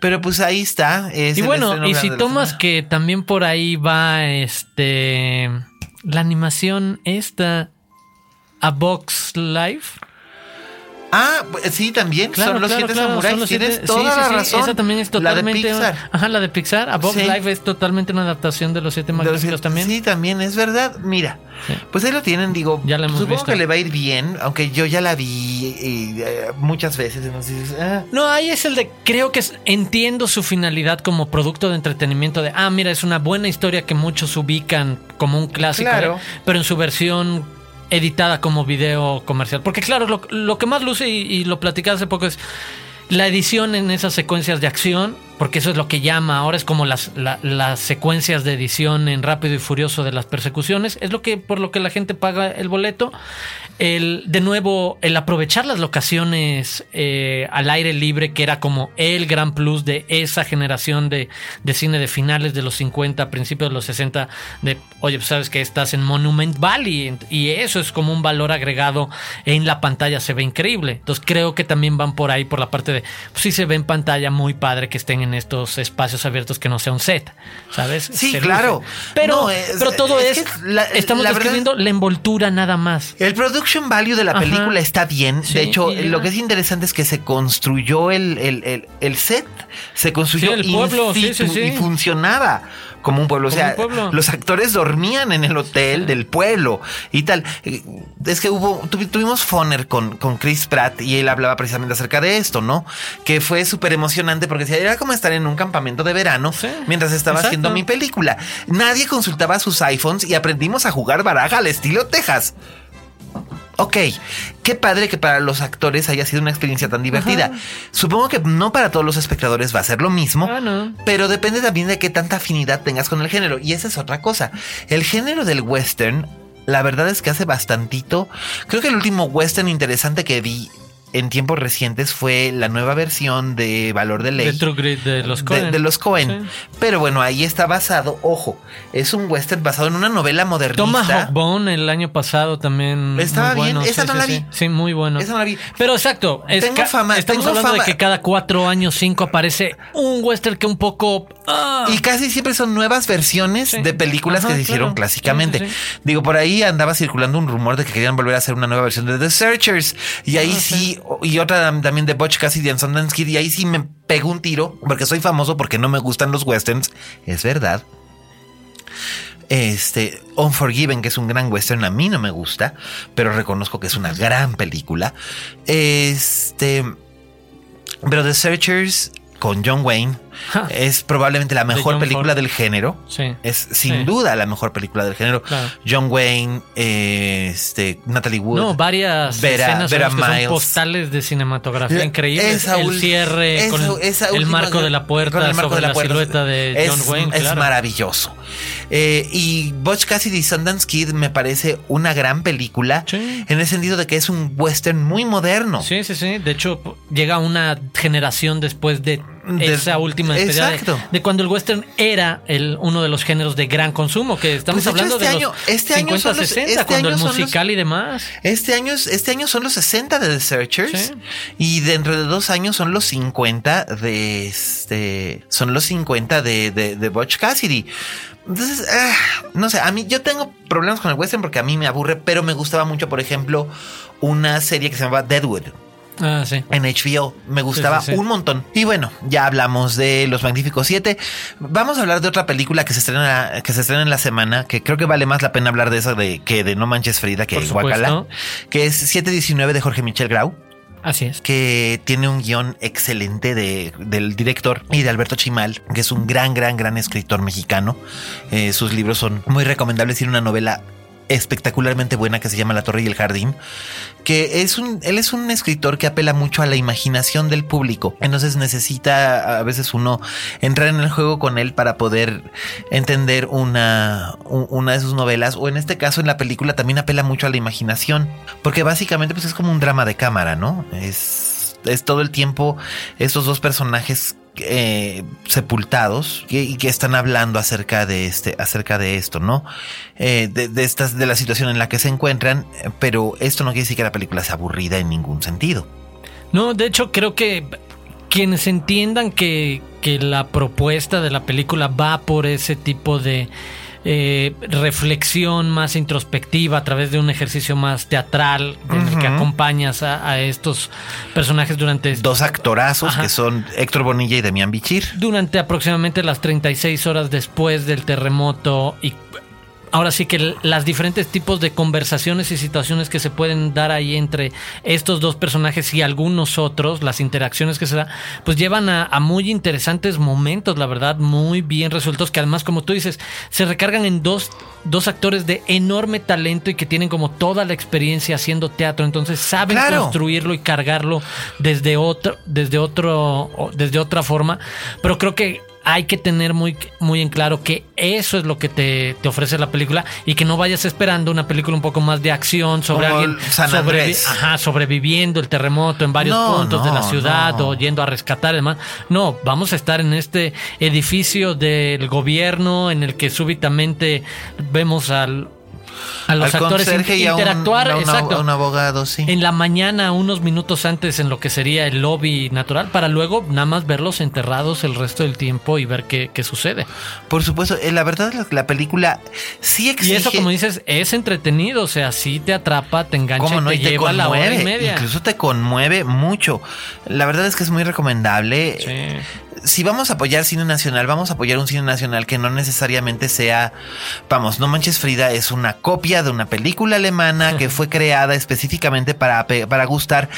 Pero pues ahí está. es Y bueno, y si tomas que también por ahí va este la animación esta a Box Life. Ah, pues, sí, también. Claro, son los claro, siete claro, samuráis. son los Tienes siete- toda sí, sí, la razón. Esa también es totalmente. La de Pixar. Ajá, la de Pixar. A Box Sí. Life es totalmente una adaptación de los siete magníficos también. Sí, también es verdad. Mira, pues ahí lo tienen, digo. Ya la hemos supongo visto. que le va a ir bien, aunque yo ya la vi y, eh, muchas veces. Entonces, ah, No, ahí es el de, creo que es- entiendo su finalidad como producto de entretenimiento de, ah, mira, es una buena historia que muchos ubican como un clásico, Claro. ¿eh? pero en su versión editada como video comercial. Porque claro, lo, lo que más luce, y, lo platicé hace poco, es la edición en esas secuencias de acción, porque eso es lo que llama ahora, es como las, la- las secuencias de edición en Rápido y Furioso de las persecuciones, es lo que por lo que la gente paga el boleto. El, de nuevo, el aprovechar las locaciones eh, al aire libre, que era como el gran plus de esa generación de, de cine de finales de los 50, principios de los 60, de, oye, pues sabes que estás en Monument Valley, y eso es como un valor agregado en la pantalla, se ve increíble. Entonces creo que también van por ahí, por la parte de, pues sí se ve en pantalla muy padre que estén en estos espacios abiertos que no sea un set, ¿sabes? Sí, Se claro. luce. Pero, No, es- pero todo es es, que la- estamos la verdad- describiendo la envoltura nada más. El production value de la Ajá. película está bien. Sí, de hecho, lo que es interesante es que se construyó el, el- el- el set, se construyó Sí, el in pueblo, sí, situ sí, sí. y funcionaba como un pueblo. O sea, pueblo. los actores dormían en el hotel del pueblo y tal. Eh, Es que hubo, tuvi- tuvimos Foner con, con Chris Pratt y él hablaba precisamente acerca de esto, ¿no? Que fue súper emocionante porque decía, era como estar en un campamento de verano mientras estaba exacto. haciendo mi película. Nadie consultaba sus iPhones y aprendimos a jugar baraja al estilo Texas. Ok, qué padre que para los actores haya sido una experiencia tan divertida. Supongo que no para todos los espectadores va a ser lo mismo, Ah, no. pero depende también de qué tanta afinidad tengas con el género. Y esa es otra cosa. El género del western, la verdad es que hace bastantito. Creo que el último western interesante que vi en tiempos recientes fue la nueva versión de Valor de Ley De True Grit de los de- Coen. de, los Cohen. Sí. Pero bueno, ahí está basado, ojo, es un western basado en una novela modernista. Tomahawk Bone el año pasado también. Estaba muy bien, bueno. esa sí, no sí, la vi. Sí, muy bueno. Esa no la vi. Pero exacto. es Tengo fama- Estamos tengo hablando fama. de que cada cuatro años, cinco aparece un western que un poco. ah, Y casi siempre son nuevas versiones de películas Ajá, que se hicieron clásicamente. Digo, por ahí andaba circulando un rumor de que querían volver a hacer una nueva versión de The Searchers. Y ahí Ah, sí, y otra también de Butch Cassidy and Sundance Kid. Y ahí sí me pegó un tiro, porque soy famoso porque no me gustan los westerns. Es verdad. Este, Unforgiven, que es un gran western, a mí no me gusta, pero reconozco que es una gran película. Este, pero The Searchers con John Wayne. Es probablemente la mejor película Ford. del género. Sí. Es sin Sí. duda la mejor película del género. Claro. John Wayne, eh, este, Natalie Wood. No, varias Vera- escenas Vera sabemos que Miles. son postales de cinematografía increíbles. el cierre esa- con esa el marco de la puerta el marco sobre de la la, puerta. silueta de es, John Wayne. es claro. maravilloso. Eh, y Butch Cassidy y Sundance Kid me parece una gran película Sí. en el sentido de que es un western muy moderno. Sí, sí, sí. De hecho, llega una generación después de, De- esa última despedida de, Exacto. de cuando el western era el, uno de los géneros de gran consumo, que estamos Pues, hablando este de año- los este año 50, son los- 60, este cuando año el los- musical y demás. Este año, es- este año son los 60 de The Searchers Sí. y dentro de dos años son los 50 de este, son los 50 de, de, de Butch Cassidy. Entonces, ah, no sé, a mí yo tengo problemas con el western porque a mí me aburre, pero me gustaba mucho, por ejemplo, una serie que se llamaba Deadwood Ah, sí. en HBO. Me gustaba Sí, sí, sí. un montón. Y bueno, ya hablamos de Los Magníficos 7. Vamos a hablar de otra película que se estrena, que se estrena en la semana, que creo que vale más la pena hablar de esa de, que de No Manches Frida, que es Guacala, que es 719 de Jorge Michel Grau, Así es. que tiene un guion excelente de, del director y de Alberto Chimal, que es un gran, gran, gran escritor mexicano. Eh, sus libros son muy recomendables. Tiene una novela espectacularmente buena que se llama La Torre y el Jardín, que es un, él es un escritor que apela mucho a la imaginación del público. Entonces necesita a veces uno entrar en el juego con él para poder entender una, una de sus novelas, o en este caso en la película también apela mucho a la imaginación, porque básicamente pues es como un drama de cámara, ¿no? Es, es todo el tiempo estos dos personajes eh, sepultados y que están hablando acerca de este acerca de esto no Eh, de, de estas de la situación en la que se encuentran pero esto no quiere decir que la película sea aburrida en ningún sentido. No, de hecho, creo que quienes entiendan que, que la propuesta de la película va por ese tipo de eh, reflexión más introspectiva a través de un ejercicio más teatral en el que acompañas a, a estos personajes durante dos actorazos Ajá. que son Héctor Bonilla y Demián Bichir durante aproximadamente las 36 horas después del terremoto y ahora sí que las diferentes tipos de conversaciones y situaciones que se pueden dar ahí entre estos dos personajes y algunos otros, las interacciones que se da, pues llevan a, a muy interesantes momentos, la verdad, muy bien resueltos, que además, como tú dices, se recargan en dos, dos actores de enorme talento y que tienen como toda la experiencia haciendo teatro, entonces saben Claro. construirlo y cargarlo desde otro, desde otro, desde otra forma, pero creo que hay que tener muy, muy en claro que eso es lo que te, te ofrece la película y que no vayas esperando una película un poco más de acción sobre Como alguien Andrés. ajá, sobreviviendo el terremoto en varios No, puntos de la ciudad no. o yendo a rescatar y demás. No, vamos a estar en este edificio del gobierno en el que súbitamente vemos al, a los Al actores conserje in- y a un- interactuar. a un- exacto. a un abogado, sí. En la mañana, unos minutos antes, en lo que sería el lobby natural, para luego nada más verlos enterrados el resto del tiempo y ver qué, qué sucede. Por supuesto, eh, la verdad la, la película sí Y exige... eso, como dices, es entretenido, o sea, sí te atrapa, te engancha ¿Cómo no? y Y te, te lleva la hora y conmueve. media. Incluso te conmueve mucho. La verdad es que es muy recomendable. Sí. Si vamos a apoyar cine nacional, vamos a apoyar un cine nacional que no necesariamente sea. Vamos, No Manches Frida es una copia de una película alemana que fue creada específicamente para, para gustar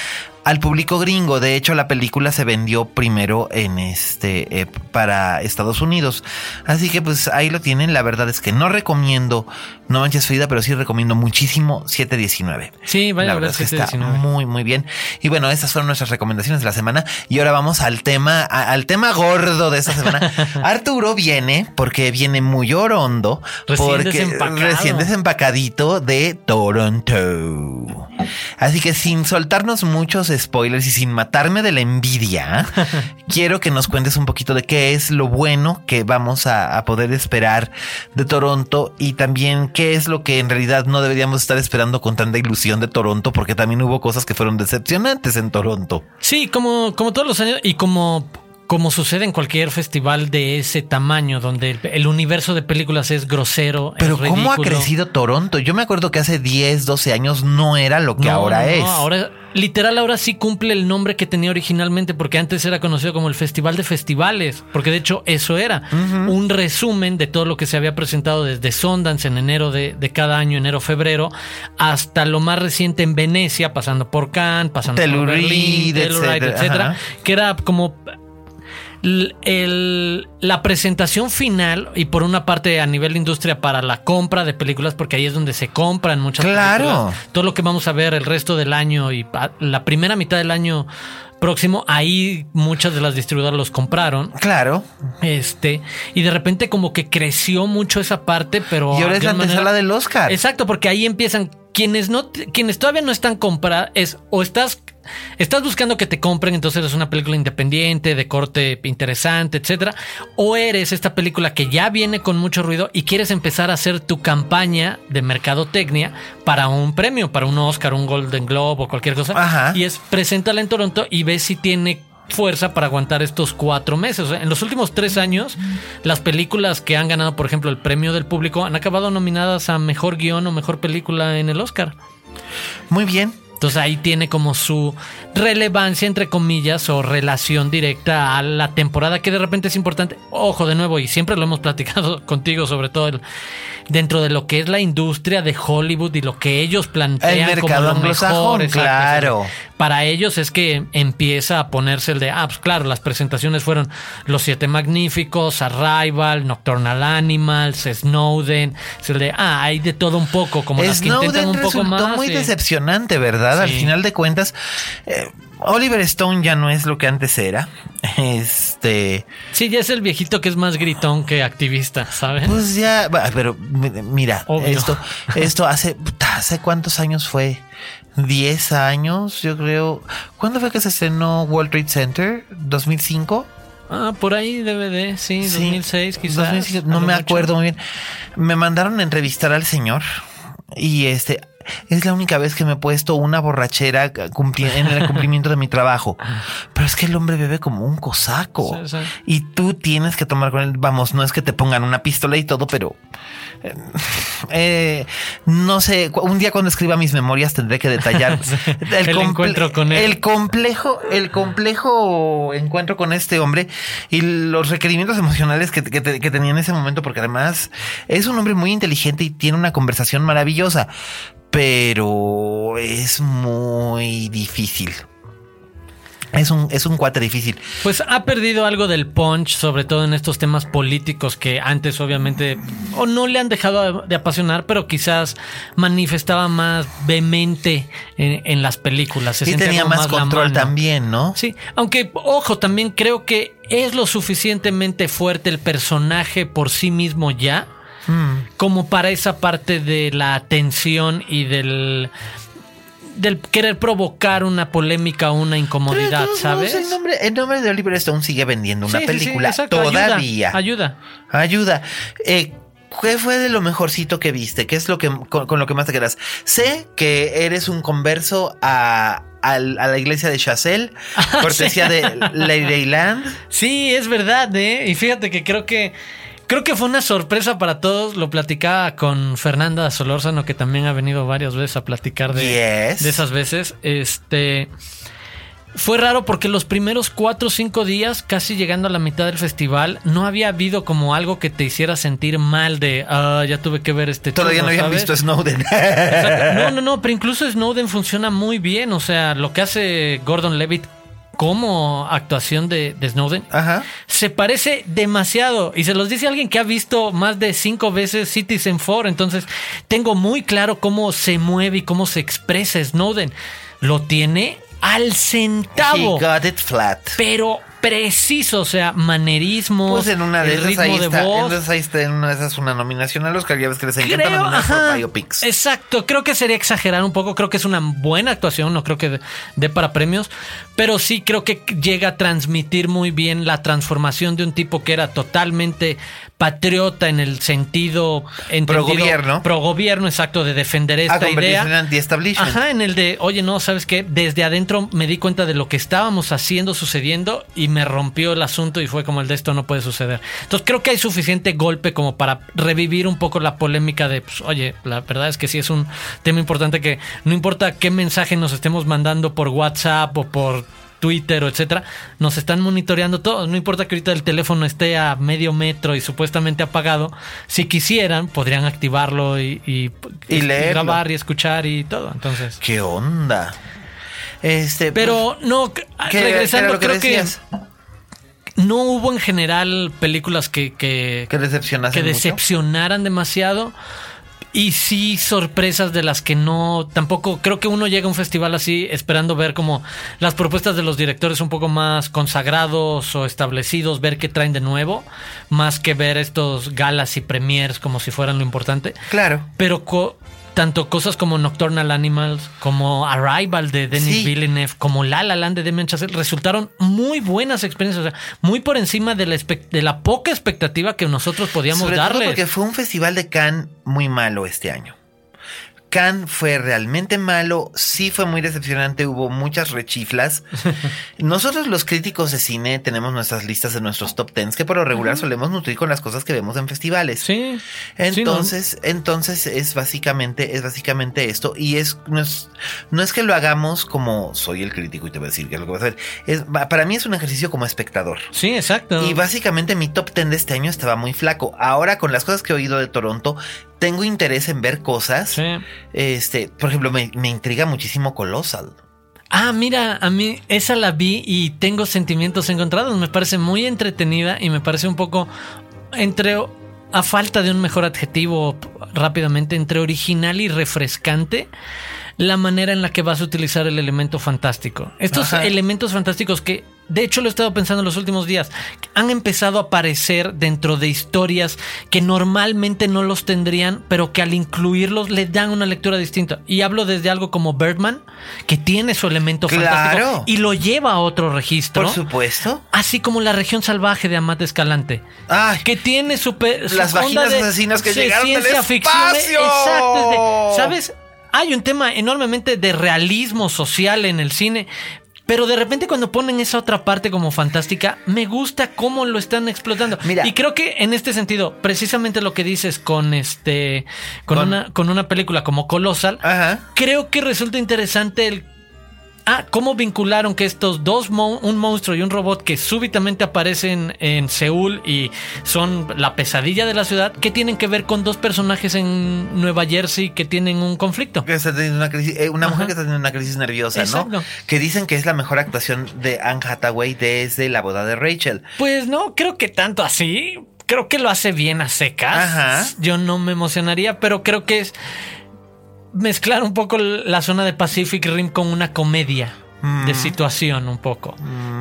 al público gringo. De hecho, la película se vendió primero en este eh, para Estados Unidos. Así que pues ahí lo tienen. La verdad es que no recomiendo No Manches Frida, pero sí recomiendo muchísimo 719. Sí, vaya La verdad es que está 719. muy, muy bien. Y bueno, estas fueron nuestras recomendaciones de la semana. Y ahora vamos al tema, a- al tema gordo de esta semana. Arturo viene porque viene muy orondo. Recién porque desempacado. recién desempacadito de Toronto. Así que sin soltarnos muchos spoilers y sin matarme de la envidia, quiero que nos cuentes un poquito de qué es lo bueno que vamos a, a poder esperar de Toronto y también qué es lo que en realidad no deberíamos estar esperando con tanta ilusión de Toronto, porque también hubo cosas que fueron decepcionantes en Toronto. Sí, como, como todos los años y como, como sucede en cualquier festival de ese tamaño, donde el, el universo de películas es grosero. Pero es ¿cómo ha crecido Toronto? Yo me acuerdo que hace 10, 12 años no era lo que No, ahora no, es. Ahora, literal, ahora sí cumple el nombre que tenía originalmente, porque antes era conocido como el Festival de Festivales, porque de hecho eso era un resumen de todo lo que se había presentado desde Sundance en enero de, de cada año, enero-febrero, hasta lo más reciente en Venecia, pasando por Cannes, pasando por Berlín, Telluride, etcétera, etcétera, que era como el- la presentación final y por una parte a nivel de industria para la compra de películas porque ahí es donde se compran muchas Claro. películas todo lo que vamos a ver el resto del año y la primera mitad del año próximo ahí muchas de las distribuidoras los compraron Claro. este y de repente como que creció mucho esa parte pero Y ahora es la una antesala del Oscar. Exacto, porque ahí empiezan quienes no quienes todavía no están comprados es o estás estás buscando que te compren, entonces eres una película independiente, de corte interesante, etcétera, o eres esta película que ya viene con mucho ruido y quieres empezar a hacer tu campaña de mercadotecnia para un premio, para un Oscar, un Golden Globe o cualquier cosa, Ajá. y es preséntala en Toronto y ves si tiene fuerza para aguantar estos cuatro meses. En los últimos tres años, las películas que han ganado, por ejemplo, el premio del público han acabado nominadas a mejor guion o mejor película en el Oscar. Muy bien. Entonces ahí tiene como su relevancia, entre comillas, o relación directa a la temporada que de repente es importante. Ojo, de nuevo, y siempre lo hemos platicado contigo, sobre todo el- dentro de lo que es la industria de Hollywood y lo que ellos plantean El mercado como lo mejor. claro. exacto. Para ellos es que empieza a ponerse el de, ah, pues claro, las presentaciones fueron Los Siete Magníficos, Arrival, Nocturnal Animals, Snowden. Es el de, ah, hay de todo un poco, como las que intentan Snowden un poco resultó más. muy decepcionante, ¿verdad? Al final de cuentas, eh, Oliver Stone ya no es lo que antes era. Este, Sí, ya es el viejito que es más gritón que activista, ¿sabes? pues ya, va, pero mi- mira, Obvio. esto, esto hace, ¿hace cuántos años fue? 10 años, yo creo. ¿Cuándo fue que se estrenó World Trade Center? ¿2005? Ah, por ahí DVD, sí, Sí, 2006 quizás. 2006, no me mucho. acuerdo muy bien. Me mandaron a entrevistar al señor y este es la única vez que me he puesto una borrachera en el cumplimiento de mi trabajo. Pero es que el hombre bebe como un cosaco Sí, sí. y tú tienes que tomar con él. Vamos, no es que te pongan una pistola y todo, pero eh, eh, no sé. Un día cuando escriba mis memorias tendré que detallar El encuentro con él. El complejo, el complejo encuentro con este hombre y los requerimientos emocionales que, que que tenía en ese momento, porque además es un hombre muy inteligente y tiene una conversación maravillosa, pero es muy difícil. Es un, es un cuate difícil. Pues ha perdido algo del punch, sobre todo en estos temas políticos que antes obviamente o no le han dejado de apasionar, pero quizás manifestaba más vehemente en, en las películas. Se y tenía más control también, ¿no? Sí, aunque ojo, también creo que es lo suficientemente fuerte el personaje por sí mismo ya, como para esa parte de la atención y del del querer provocar una polémica o una incomodidad, ¿sabes? El nombre, el nombre de Oliver Stone sigue vendiendo una Sí, sí, sí, película todavía. Ayuda. ayuda. Ayuda. Eh, ¿Qué fue de lo mejorcito que viste? ¿Qué es lo que con, con lo que más te quedas? Sé que eres un converso a, al- a la iglesia de Chazelle, cortesía de Leyland. Sí, es verdad, ¿eh? Y fíjate que creo que creo que fue una sorpresa para todos. Lo platicaba con Fernanda Solórzano, que también ha venido varias veces a platicar de, Yes. de esas veces. Este fue raro porque los primeros cuatro o cinco días, casi llegando a la mitad del festival, no había habido como algo que te hiciera sentir mal de ah, ya tuve que ver este Todavía turno", no habían ¿sabes? visto Snowden. Exacto. No, no, no, pero incluso Snowden funciona muy bien. O sea, lo que hace Gordon Levitt como actuación de, de Snowden Ajá. se parece demasiado. Y se los dice alguien que ha visto más de cinco veces Citizen 4. Entonces, tengo muy claro cómo se mueve y cómo se expresa Snowden. Lo tiene al centavo. He got it flat. Pero preciso, o sea, manerismo, Pues en una de esas ritmo ahí de está, voz. entonces ahí está en una de esas una nominación a Oscar, ya ves que les encanta Creo, nominar por ajá, biopics. exacto, creo que sería exagerar un poco, creo que es una buena actuación, no creo que dé para premios, pero sí creo que llega a transmitir muy bien la transformación de un tipo que era totalmente patriota en el sentido entendido- Pro-gobierno. pro gobierno, exacto, de defender A esta en idea. anti-establishment. Ajá, en el de, oye, no, ¿sabes qué? Desde adentro me di cuenta de lo que estábamos haciendo, sucediendo, y me rompió el asunto y fue como el de esto no puede suceder. Entonces creo que hay suficiente golpe como para revivir un poco la polémica de, pues, oye, la verdad es que sí es un tema importante que no importa qué mensaje nos estemos mandando por WhatsApp o por Twitter o etcétera, nos están monitoreando todos. No importa que ahorita el teléfono esté a medio metro y supuestamente apagado. Si quisieran, podrían activarlo y, y, Y leerlo. grabar y escuchar y todo. Entonces. ¿Qué onda? Este, Pero no, pues, ¿qué- qué regresando, lo que creo que no hubo en general películas que, que, que que mucho? decepcionaran demasiado. Y sí, sorpresas de las que no. Tampoco creo que uno llega a un festival así esperando ver como las propuestas de los directores un poco más consagrados o establecidos, ver qué traen de nuevo, más que ver estos galas y premiers como si fueran lo importante. Claro. Pero co- tanto cosas como Nocturnal Animals, como Arrival de Denis Sí. Villeneuve, como La La Land de Damien Chazelle, resultaron muy buenas experiencias, o sea, muy por encima de la, de la poca expectativa que nosotros podíamos Sobre todo darle. porque fue un festival de Cannes muy malo este año. Cannes fue realmente malo, sí fue muy decepcionante, hubo muchas rechiflas. Nosotros los críticos de cine tenemos nuestras listas de nuestros top tens que por lo regular solemos nutrir con las cosas que vemos en festivales. Sí. Entonces, entonces es básicamente, es básicamente esto. Y es no, es, no es que lo hagamos como soy el crítico y te voy a decir que es lo que vas a hacer. Es, para mí es un ejercicio como espectador. Sí, exacto. Y básicamente mi top 10 de este año estaba muy flaco. Ahora, con las cosas que he oído de Toronto, tengo interés en ver cosas. Sí. Este, por ejemplo, me, me intriga muchísimo Colossal. Ah, mira, a mí esa la vi y tengo sentimientos encontrados. Me parece muy entretenida y me parece un poco entre a falta de un mejor adjetivo rápidamente entre original y refrescante la manera en la que vas a utilizar el elemento fantástico. Estos Ajá. elementos fantásticos que de hecho lo he estado pensando en los últimos días, han empezado a aparecer dentro de historias que normalmente no los tendrían, pero que al incluirlos le dan una lectura distinta. Y hablo desde algo como Birdman, que tiene su elemento Claro. fantástico y lo lleva a otro registro. Por supuesto. Así como la región salvaje de Amat Escalante. Ay, Que tiene su, Las vaginas de- asesinas que de llegaron del ciencia ficción. espacio. Exacto. de- ¿Sabes? Hay un tema enormemente de realismo social en el cine. Pero de repente cuando ponen esa otra parte como fantástica, me gusta cómo lo están explotando. Mira. Y creo que en este sentido, precisamente lo que dices con este con, Con- una con una película como Colossal, Ajá. creo que resulta interesante el Ah, ¿cómo vincularon que estos dos, mon- un monstruo y un robot que súbitamente aparecen en Seúl y son la pesadilla de la ciudad, qué tienen que ver con dos personajes en Nueva Jersey que tienen un conflicto? Que está teniendo una crisis, eh, una mujer que está teniendo una crisis nerviosa, Exacto. ¿no? Que dicen que es la mejor actuación de Anne Hathaway desde la boda de Rachel. Pues no, creo que tanto así. Creo que lo hace bien a secas. Ajá. Yo no me emocionaría, pero creo que es mezclar un poco la zona de Pacific Rim con una comedia de situación un poco.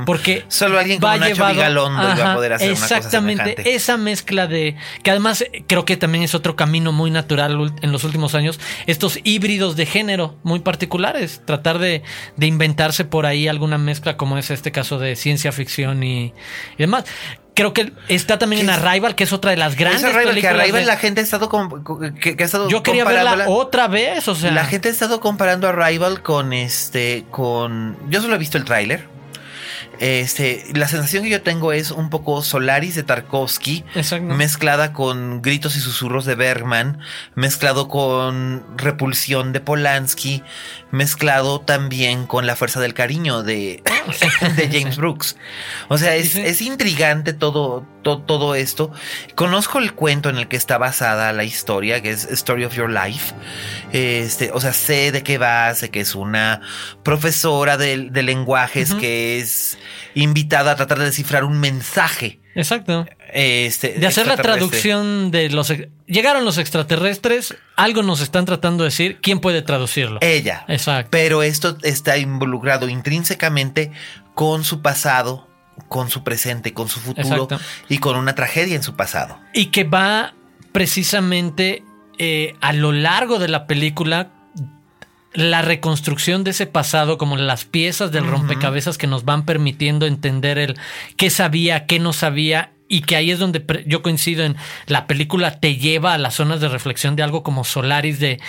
Porque Mm. Solo alguien como va Nacho llevado- Vigalondo iba a poder hacer una cosa Exactamente, esa mezcla de que además creo que también es otro camino muy natural en los últimos años, estos híbridos de género muy particulares, tratar de, de inventarse por ahí alguna mezcla como es este caso de ciencia ficción y, y demás. Creo que está también en ¿Qué es? Arrival, que es otra de las grandes Esa Arrival, que. Arrival de- la gente ha estado que, que ha estado Yo quería verla otra vez, o sea, la gente ha estado comparando a Rival con este con yo solo he visto el tráiler este la sensación que yo tengo es un poco Solaris de Tarkovsky Exacto. mezclada con gritos y susurros de Bergman mezclado con repulsión de Polanski mezclado también con la fuerza del cariño de, de James Brooks. O sea es, es intrigante todo, to- todo esto. Conozco el cuento en el que está basada la historia que es Story of Your Life. Este, o sea, sé de qué va, sé que es una profesora de, de lenguajes que es invitada a tratar de descifrar un mensaje. Exacto. Este, De hacer la traducción de los... Llegaron los extraterrestres, algo nos están tratando de decir, ¿quién puede traducirlo? Ella. Exacto. Pero esto está involucrado intrínsecamente con su pasado, con su presente, con su futuro Exacto. y con una tragedia en su pasado. Y que va precisamente eh, a lo largo de la película la reconstrucción de ese pasado como las piezas del rompecabezas que nos van permitiendo entender el qué sabía, qué no sabía y que ahí es donde yo coincido en la película te lleva a las zonas de reflexión de algo como Solaris de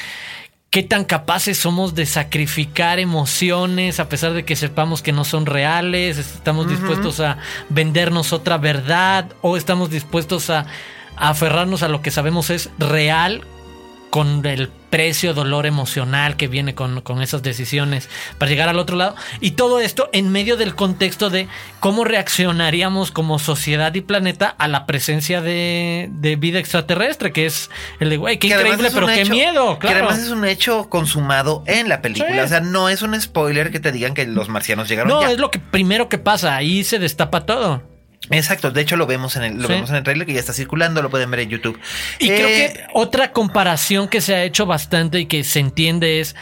qué tan capaces somos de sacrificar emociones a pesar de que sepamos que no son reales, estamos dispuestos a vendernos otra verdad o estamos dispuestos a, a aferrarnos a lo que sabemos es real con el precio, dolor emocional que viene con, con esas decisiones para llegar al otro lado. Y todo esto en medio del contexto de cómo reaccionaríamos como sociedad y planeta a la presencia de, de vida extraterrestre, que es el de, güey, qué Que increíble, pero qué hecho- miedo, Que claro. además es un hecho consumado en la película. Sí. O sea, no es un spoiler que te digan que los marcianos llegaron No, ya. es lo que primero que pasa, ahí se destapa todo. Exacto, de hecho lo vemos en el, lo Sí. vemos en el trailer que ya está circulando, lo pueden ver en YouTube. Y creo Eh, que otra comparación que se ha hecho bastante y que se entiende es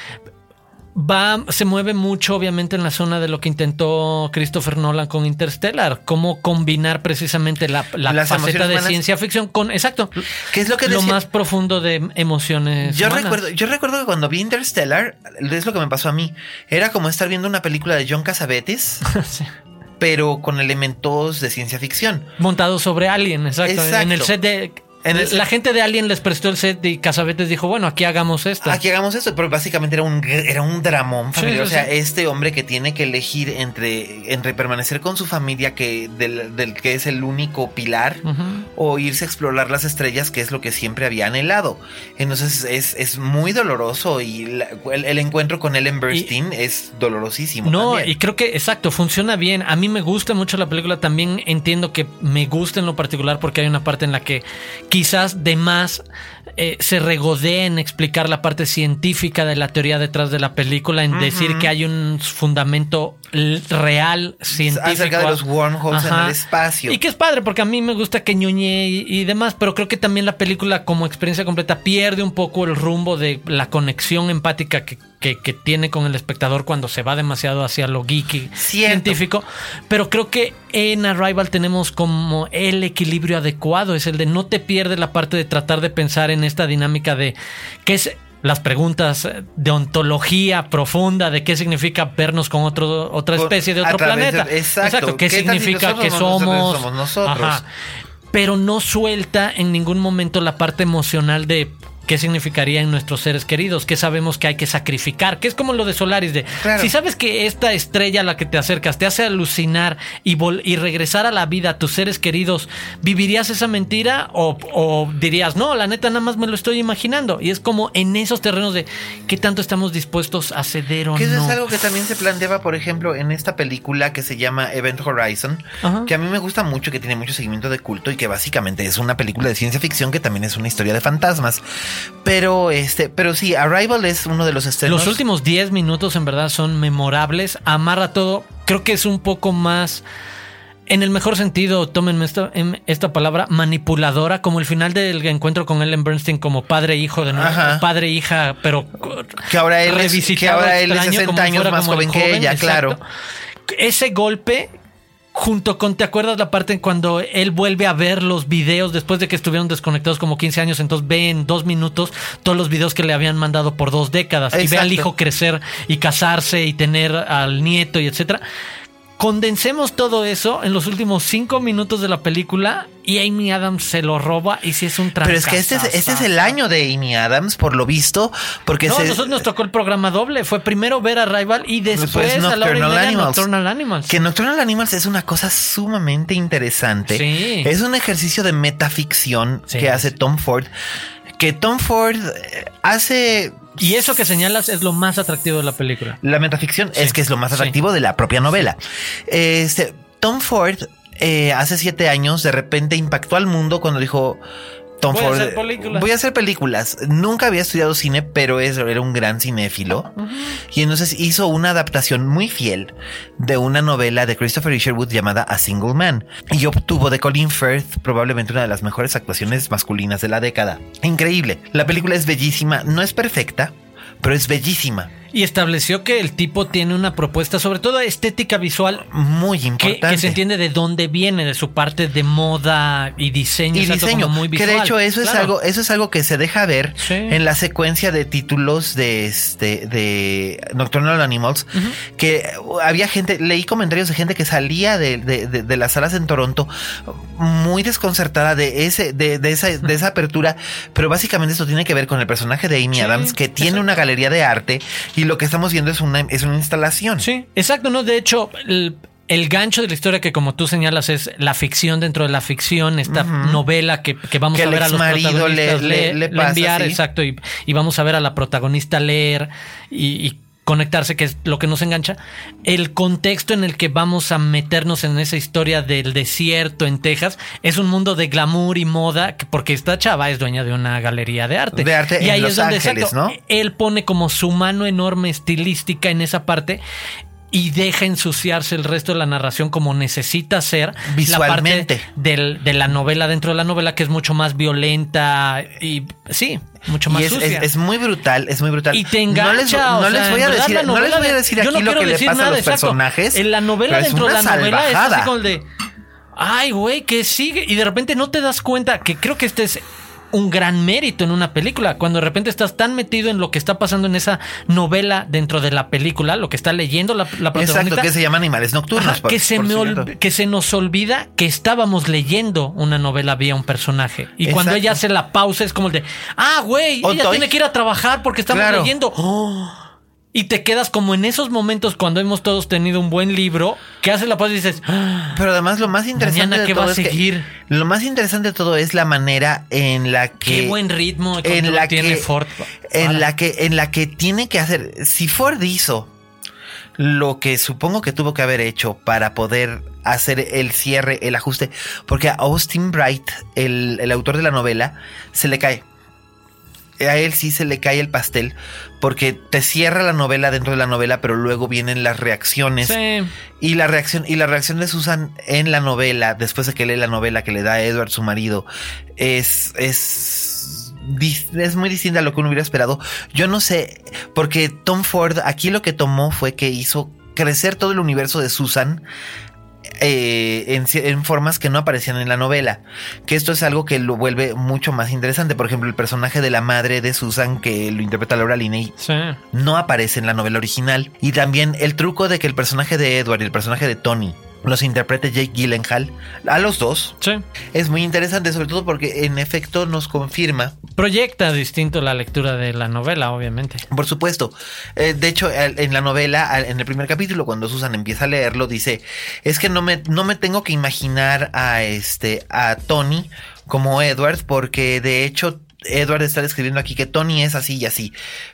va se mueve mucho obviamente en la zona de lo que intentó Christopher Nolan con Interstellar, cómo combinar precisamente la, la Las faceta de humanas. ciencia ficción con exacto, ¿Qué es lo que lo decía? más profundo de emociones. Yo humanas. recuerdo, yo recuerdo que cuando vi Interstellar, es lo que me pasó a mí. Era como estar viendo una película de John Cassavetes, Sí. Pero con elementos de ciencia ficción. montado sobre Alien, exacto. Exacto. En el set de En el- la gente de Alien les prestó el set y Casabetes dijo, bueno, aquí hagamos esto. Aquí hagamos esto, pero básicamente era un, era un dramón familiar. sí, o sea, sí. este hombre que tiene que elegir entre, entre permanecer con su familia, que del, del que es el único pilar, o irse a explorar las estrellas, que es lo que siempre había anhelado. Entonces es, es muy doloroso y la- el, el encuentro con Ellen Burstyn es dolorosísimo. No, también. y creo que, exacto, funciona bien. A mí me gusta mucho la película. También entiendo que me gusta en lo particular porque hay una parte en la que quizás de más eh, se regodea en explicar la parte científica de la teoría detrás de la película, en decir que hay un fundamento real científico. Acerca de los wormholes en el espacio. Y que es padre, porque a mí me gusta que ñoñe y, y demás, pero creo que también la película como experiencia completa pierde un poco el rumbo de la conexión empática que, que- que tiene con el espectador cuando se va demasiado hacia lo geeky Cierto. científico. Pero creo que en Arrival tenemos como el equilibrio adecuado, es el de no te pierdes la parte de tratar de pensar en esta dinámica de qué es las preguntas de ontología profunda de qué significa vernos con otro, otra especie de otro de- planeta. exacto. ¿Qué, ¿Qué significa que somos nosotros somos nosotros? Pero no suelta en ningún momento la parte emocional de qué significaría en nuestros seres queridos, qué sabemos que hay que sacrificar, que es como lo de Solaris de Claro. si sabes que esta estrella a la que te acercas te hace alucinar y, vol- y regresar a la vida a tus seres queridos, ¿vivirías esa mentira o, o dirías, no, la neta nada más me lo estoy imaginando? Y es como en esos terrenos de qué tanto estamos dispuestos a ceder o Que eso no. es algo que también se planteaba, por ejemplo, en esta película que se llama Event Horizon, Ajá. que a mí me gusta mucho, que tiene mucho seguimiento de culto y que básicamente es una película de ciencia ficción que también es una historia de fantasmas. Pero este, pero sí, Arrival es uno de los estrenos. Los últimos 10 minutos en verdad son memorables, amarra todo, creo que es un poco más... En el mejor sentido, tómenme esta, em- esta palabra, manipuladora, como el final del encuentro con Ellen Bernstein como padre e hijo de nuevo, Ajá. padre e hija, pero Que ahora él es- que ahora él es extraño, 60 como si años más joven que ella, claro. Ese golpe junto con, ¿te acuerdas la parte en cuando él vuelve a ver los videos después de que estuvieron desconectados como 15 años? Entonces ve en dos minutos todos los videos que le habían mandado por dos décadas y ve al hijo crecer y casarse y tener al nieto y etcétera. Condensemos todo eso en los últimos cinco minutos de la película y Amy Adams se lo roba y si es un Pero es que este es, este es el año de Amy Adams, por lo visto, porque No, se- nosotros nos tocó el programa doble. Fue primero ver a Rival y después, Después a la hora y Nocturnal media Animals. Nocturnal Animals. Que Nocturnal Animals es una cosa sumamente interesante. Sí. Es un ejercicio de metaficción Sí. que hace Tom Ford. Que Tom Ford eh, hace. Y eso que señalas es lo más atractivo de la película. La metaficción Sí. es que es lo más Sí. atractivo de la propia novela. Este, Tom Ford, eh, hace siete años, de repente impactó al mundo cuando dijo. Tom Voy a Ford, hacer películas. voy a hacer películas. Nunca había estudiado cine, pero es- era un gran cinéfilo. Y entonces hizo una adaptación muy fiel de una novela de Christopher Isherwood llamada A Single Man. Y obtuvo de Colin Firth probablemente una de las mejores actuaciones masculinas de la década. Increíble. La película es bellísima. No es perfecta, pero es bellísima. Y estableció que el tipo tiene una propuesta, sobre todo estética visual, Muy que, importante. que se entiende de dónde viene, de su parte de moda y diseño. y diseño muy que visual. de hecho eso es algo eso es algo que se deja ver Sí. en la secuencia de títulos de este de Nocturnal Animals que había gente leí comentarios de gente que salía de, de- de- de las salas en Toronto muy desconcertada de ese de, de esa de esa apertura pero básicamente esto tiene que ver con el personaje de Amy Sí, Adams que tiene exacto. una galería de arte y lo que estamos viendo es una es una instalación Sí, exacto, ¿no? De hecho, el, el gancho de la historia que como tú señalas es la ficción dentro de la ficción, esta novela que, que vamos Que a ver a los protagonistas le- le- le pasa, enviar, sí. exacto, y, y vamos a ver a la protagonista leer y, y conectarse, que es lo que nos engancha, el contexto en el que vamos a meternos en esa historia del desierto en Texas es un mundo de glamour y moda, que- porque esta chava es dueña de una galería de arte. De arte y en ahí Los es donde Ángeles, exacto, ¿no? él pone como su mano enorme estilística en esa parte y deja ensuciarse el resto de la narración como necesita ser Visualmente. la parte del- de la novela dentro de la novela que es mucho más violenta y sí mucho más y es, sucia es- es muy brutal, es muy brutal. y te engancha. No les, sea, voy a decir, no les voy a de- decir aquí no lo quiero que le decir pasa a nada, los exacto. personajes. En la novela dentro de la novela es así como el de. Ay, güey, que sigue. Y de repente no te das cuenta que creo que este es un gran mérito en una película. Cuando de repente estás tan metido en lo que está pasando en esa novela dentro de la película, lo que está leyendo la, la protagonista. Exacto, que se llama Animales Nocturnos. Ajá, por- que, se me que se nos olvida que estábamos leyendo una novela vía un personaje. Y cuando ella hace la pausa es como el de, ah, güey, ella Toy. tiene que ir a trabajar porque estamos Claro. leyendo. Oh. Y te quedas como en esos momentos cuando hemos todos tenido un buen libro, que haces la pausa y dices, "Ah, Pero además lo más interesante Mañana, de ¿qué todo va a es que- seguir? lo más interesante de todo es la manera en la que qué buen ritmo en la tiene que Ford. en Para. la que en la que tiene que hacer si Ford hizo lo que supongo que tuvo que haber hecho para poder hacer el cierre, el ajuste, porque a Austin Bright, el, el autor de la novela, se le cae. A él sí se le cae el pastel porque te cierra la novela dentro de la novela, pero luego vienen las reacciones Sí. y la reacción y la reacción de Susan en la novela, después de que lee la novela que le da a Edward su marido, es es es muy distinta a lo que uno hubiera esperado. Yo no sé, porque Tom Ford aquí lo que tomó fue que hizo crecer todo el universo de Susan eh, en, formas que no aparecían en la novela. Que esto es algo que lo vuelve mucho más interesante. Por ejemplo, el personaje de la madre de Susan, que lo interpreta Laura Linney, Sí. no aparece en la novela original. Y también el truco de que el personaje de Edward y el personaje de Tony los interprete Jake Gyllenhaal, a los dos. Sí. Es muy interesante, sobre todo porque en efecto nos confirma. Proyecta distinto la lectura de la novela, obviamente. Por supuesto. Eh, de hecho, en la novela, en el primer capítulo, cuando Susan empieza a leerlo, dice: Es que no me, no me tengo que imaginar a este a Tony como Edward, porque de hecho Edward está describiendo aquí que Tony es así y así,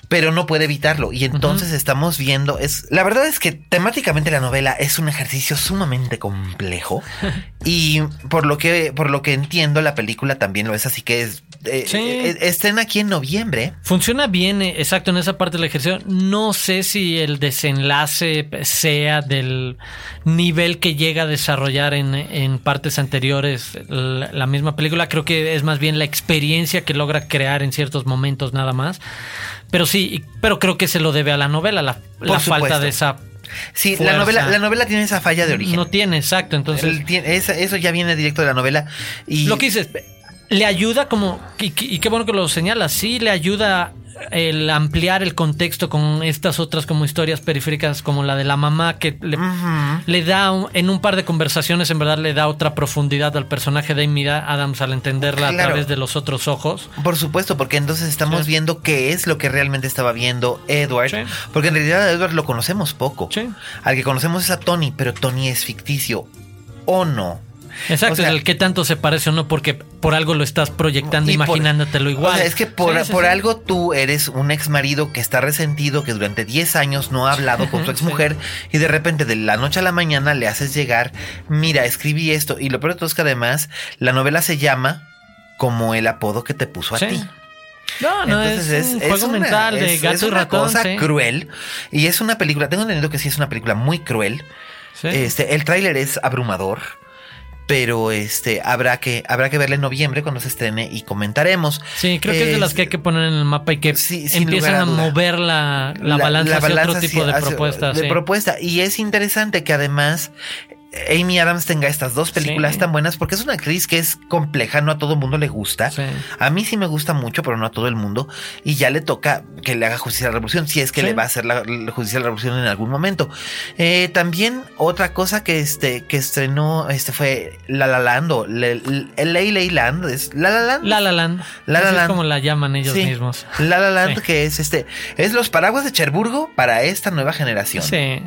pero no puede evitarlo. Y entonces estamos viendo, es, la verdad es que temáticamente la novela es un ejercicio sumamente complejo y por lo que, por lo que entiendo la película también lo es, así que es, eh, eh, estén aquí en noviembre. Funciona bien, eh, exacto, en esa parte del ejercicio. No sé si el desenlace sea del nivel que llega a desarrollar en, en partes anteriores la, la misma película. Creo que es más bien la experiencia que logra crear en ciertos momentos nada más. Pero sí, pero creo que se lo debe a la novela, la, falta de esa Sí, la novela, la novela tiene esa falla de origen. No tiene, exacto. Entonces. eso ya viene directo de la novela. Y... Lo que dices, le ayuda como. Y, y, qué bueno que lo señala. Sí, le ayuda el ampliar el contexto con estas otras como historias periféricas como la de la mamá que le, da en un par de conversaciones en verdad le da otra profundidad al personaje de Amy Adams al entenderla a través de los otros ojos. Por supuesto, porque entonces estamos viendo qué es lo que realmente estaba viendo Edward, porque en realidad a Edward lo conocemos poco. Al que conocemos es a Tony, pero Tony es ficticio o no. Exacto, el que tanto se parece o no, porque por algo lo estás proyectando, imaginándotelo igual. O sea, es que por, algo tú eres un ex marido que está resentido, que durante 10 años no ha hablado con su ex mujer y de repente de la noche a la mañana le haces llegar, mira, escribí esto. Y lo peor de todo es que además la novela se llama como el apodo que te puso a ti. No, no, es, un juego mental de gato es una cosa cruel. Y es una película, tengo entendido que sí es una película muy cruel. Este, el tráiler es abrumador pero este habrá que habrá que verla en noviembre cuando se estrene y comentaremos. Sí, creo que es de las que hay que poner en el mapa y que empiezan a, mover la, balanza hacia otro tipo de propuestas. De propuesta. Y es interesante que además Amy Adams tenga estas dos películas tan buenas porque es una actriz que es compleja, no a todo el mundo le gusta. A mí sí me gusta mucho, pero no a todo el mundo. Y ya le toca que le haga justicia a la revolución, si es que le va a hacer la, justicia a la revolución en algún momento. Eh, también otra cosa que este que estrenó este fue La La Land o el Ley Land es La La Land. La La Land. La La Land. Es como la llaman ellos mismos. La La Land que es este es los paraguas de Cherburgo para esta nueva generación. Sí.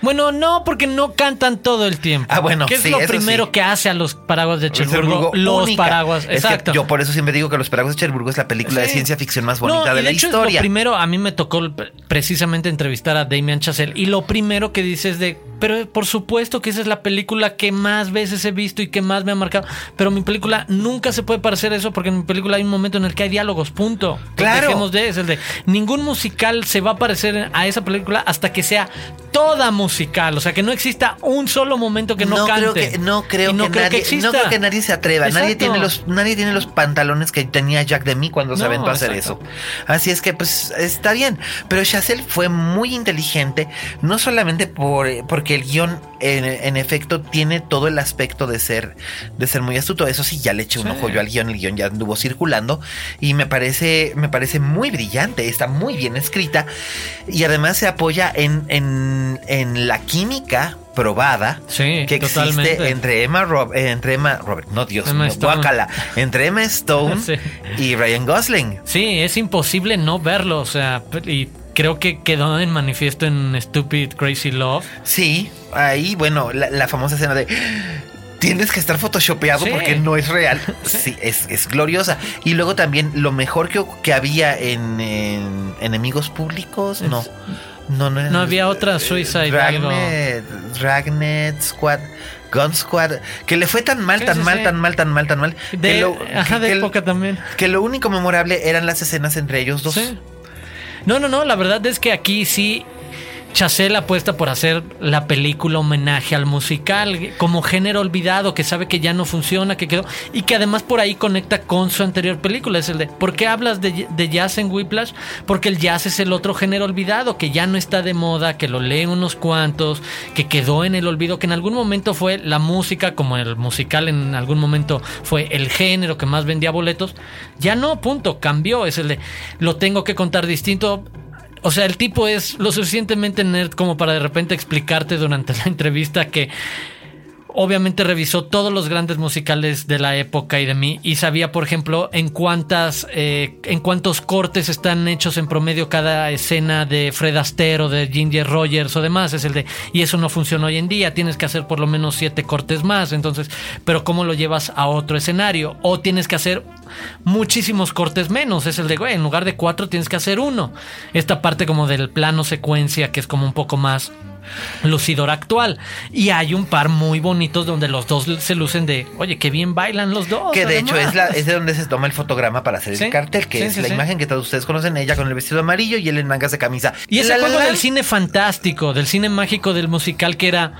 Bueno, no, porque no cantan todo el tiempo. Ah, bueno, ¿Qué es lo primero que hace a los paraguas de Cherburgo? Los paraguas, exacto. yo por eso siempre digo que Los paraguas de Cherburgo es la película de ciencia ficción más bonita de, la historia. lo primero, a mí me tocó precisamente entrevistar a Damien Chazelle y lo primero que dice es de, pero por supuesto que esa es la película que más veces he visto y que más me ha marcado, pero mi película nunca se puede parecer a eso porque en mi película hay un momento en el que hay diálogos, punto. Claro. Dejemos de, es el de, ningún musical se va a parecer a esa película hasta que sea toda musical, o sea, que no exista un solo momento que no, cante. Creo que, no creo, que, nadie, no creo que nadie se atreva, nadie tiene los nadie tiene los pantalones que tenía Jack Demi cuando se aventó a hacer eso. Así es que pues está bien, pero Chazelle fue muy inteligente, no solamente por porque el guion en, efecto tiene todo el aspecto de ser de ser muy astuto, eso sí ya le eché un ojo yo al guion, el guion ya anduvo circulando y me parece me parece muy brillante, está muy bien escrita y además se apoya en en, la química probada que existe entre Emma, entre Emma Robert, no Dios mío, entre Emma Stone y Ryan Gosling. Sí, es imposible no verlo, o sea, y creo que quedó en manifiesto en Stupid Crazy Love. Sí, ahí, bueno, la, famosa escena de tienes que estar photoshopeado porque no es real. Sí, es, gloriosa. Y luego también lo mejor que, que había en, Enemigos Públicos, no. No, no, no había otra Suicide Dragnet, Dragnet Squad. Gun Squad, que le fue tan mal, tan mal, tan mal, tan mal, tan mal. De, que lo, ajá, de época también. Que lo único memorable eran las escenas entre ellos dos. No, no, no, la verdad es que aquí sí Chazelle apuesta por hacer la película homenaje al musical como género olvidado que sabe que ya no funciona, que quedó y que además por ahí conecta con su anterior película. Es el de ¿por qué hablas de, jazz en Whiplash? Porque el jazz es el otro género olvidado que ya no está de moda, que lo leen unos cuantos, que quedó en el olvido, que en algún momento fue la música, como el musical en algún momento fue el género que más vendía boletos. Ya no, punto, cambió. Es el de lo tengo que contar distinto o sea, el tipo es lo suficientemente nerd como para de repente explicarte durante la entrevista que obviamente revisó todos los grandes musicales de la época y de mí y sabía, por ejemplo, en cuántas, eh, en cuántos cortes están hechos en promedio cada escena de Fred Astaire o de Ginger Rogers o demás. Es el de y eso no funciona hoy en día. Tienes que hacer por lo menos siete cortes más. Entonces, pero cómo lo llevas a otro escenario o tienes que hacer muchísimos cortes menos. Es el de, güey, en lugar de cuatro tienes que hacer uno. Esta parte como del plano secuencia que es como un poco más lucidor actual. Y hay un par muy bonitos donde los dos se lucen de, oye, qué bien bailan los dos. Que de hecho es, la, es de donde se toma el fotograma para hacer el cartel, que es la imagen que todos ustedes conocen, ella con el vestido amarillo y él en mangas de camisa. Y ese juego del cine fantástico, del cine mágico, del musical que era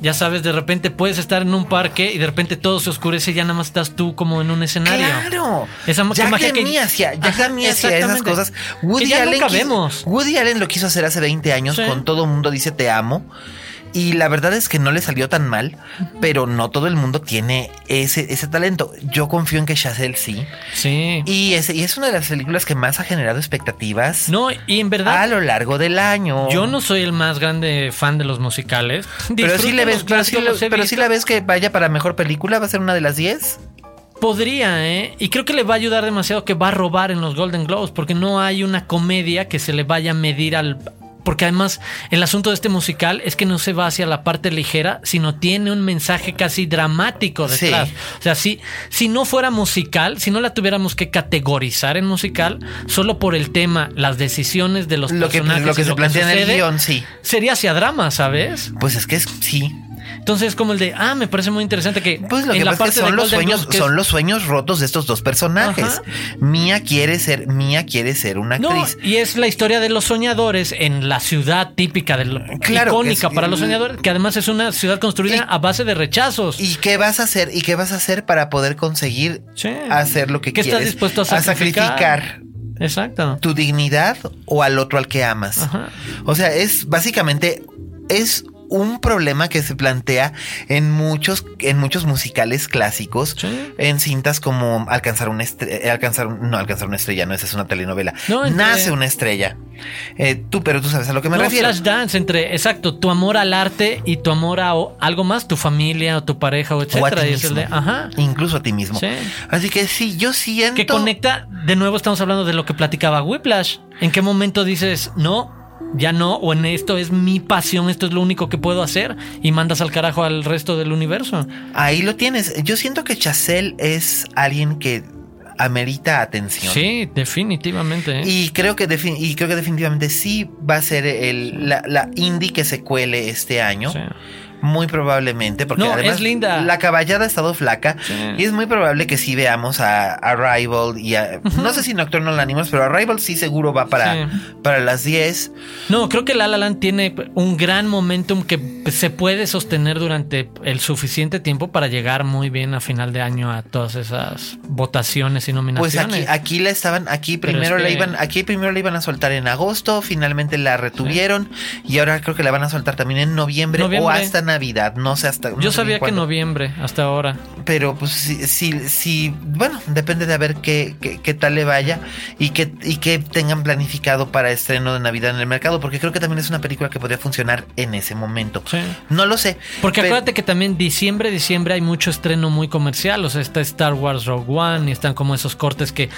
ya sabes, de repente puedes estar en un parque y de repente todo se oscurece y ya nada más estás tú como en un escenario. Claro. Esa ya magia que hacia, ya hacia esas cosas. Woody Allen, Woody Allen lo quiso hacer hace 20 años con todo mundo dice te amo. Y la verdad es que no le salió tan mal, pero no todo el mundo tiene ese, ese talento. Yo confío en que Chazelle sí. Sí. Y es, y es una de las películas que más ha generado expectativas. No, y en verdad. A lo largo del año. Yo no soy el más grande fan de los musicales. Pero sí, le ves, pero, sí, la ves que vaya para mejor película, va a ser una de las 10. Podría, ¿eh? Y creo que le va a ayudar demasiado que va a robar en los Golden Globes, porque no hay una comedia que se le vaya a medir al, porque además el asunto de este musical es que no se va hacia la parte ligera, sino tiene un mensaje casi dramático detrás. O sea, si, si no fuera musical, si no la tuviéramos que categorizar en musical, solo por el tema, las decisiones de los personajes, lo que se plantea en el guion, sí. Sería hacia drama, ¿sabes? Pues es que es, sí. Entonces, como el de, ah, me parece muy interesante que. Pues lo que pasa es que son los sueños, son los sueños rotos de estos dos personajes. Mía quiere ser, Mía quiere ser una actriz. y es la historia de los soñadores en la ciudad típica, de icónica para los soñadores, que además es una ciudad construida a base de rechazos. ¿Y qué vas a hacer? ¿Y qué vas a hacer para poder conseguir hacer lo que ¿Qué quieres? estás dispuesto a sacrificar? A sacrificar Exacto. Tu dignidad o al otro al que amas. O sea, es básicamente es un problema que se plantea en muchos, en muchos musicales clásicos, en cintas como alcanzar una estrella, eh, alcanzar, no alcanzar una estrella, no, esa es una telenovela. Nace una estrella. Eh, tú, pero tú sabes a lo que me refiero. Flash dance entre, exacto, tu amor al arte y tu amor a algo más, tu familia o tu pareja o etcétera. Incluso a ti mismo. Así que sí, yo siento. Que conecta, de nuevo estamos hablando de lo que platicaba Whiplash. ¿En qué momento dices, no, ya no, o en esto es mi pasión, esto es lo único que puedo hacer y mandas al carajo al resto del universo. Ahí lo tienes. Yo siento que Chazelle es alguien que amerita atención. Sí, definitivamente. ¿eh? Y, creo que y creo que definitivamente sí va a ser el, la, la indie que se cuele este año. Sí. Muy probablemente, porque además linda. la caballada ha estado flaca y es muy probable que sí veamos a Arrival y a, no sé si Nocturnal Animals, pero Arrival sí seguro va para, para las 10. No, creo que La La Land tiene un gran momentum que se puede sostener durante el suficiente tiempo para llegar muy bien a final de año a todas esas votaciones y nominaciones. Pues aquí, aquí la estaban, aquí primero la iban, aquí primero la iban a soltar en agosto, finalmente la retuvieron y ahora creo que la van a soltar también en noviembre, o hasta Navidad, no sé hasta. Yo sabía que noviembre, hasta ahora. Pero pues sí, sí, bueno, depende de a ver qué, qué, tal le vaya y que, y que tengan planificado para estreno de Navidad en el mercado, porque creo que también es una película que podría funcionar en ese momento. No lo sé. Porque acuérdate que también diciembre, diciembre hay mucho estreno muy comercial, o sea, está Star Wars Rogue One y están como esos cortes que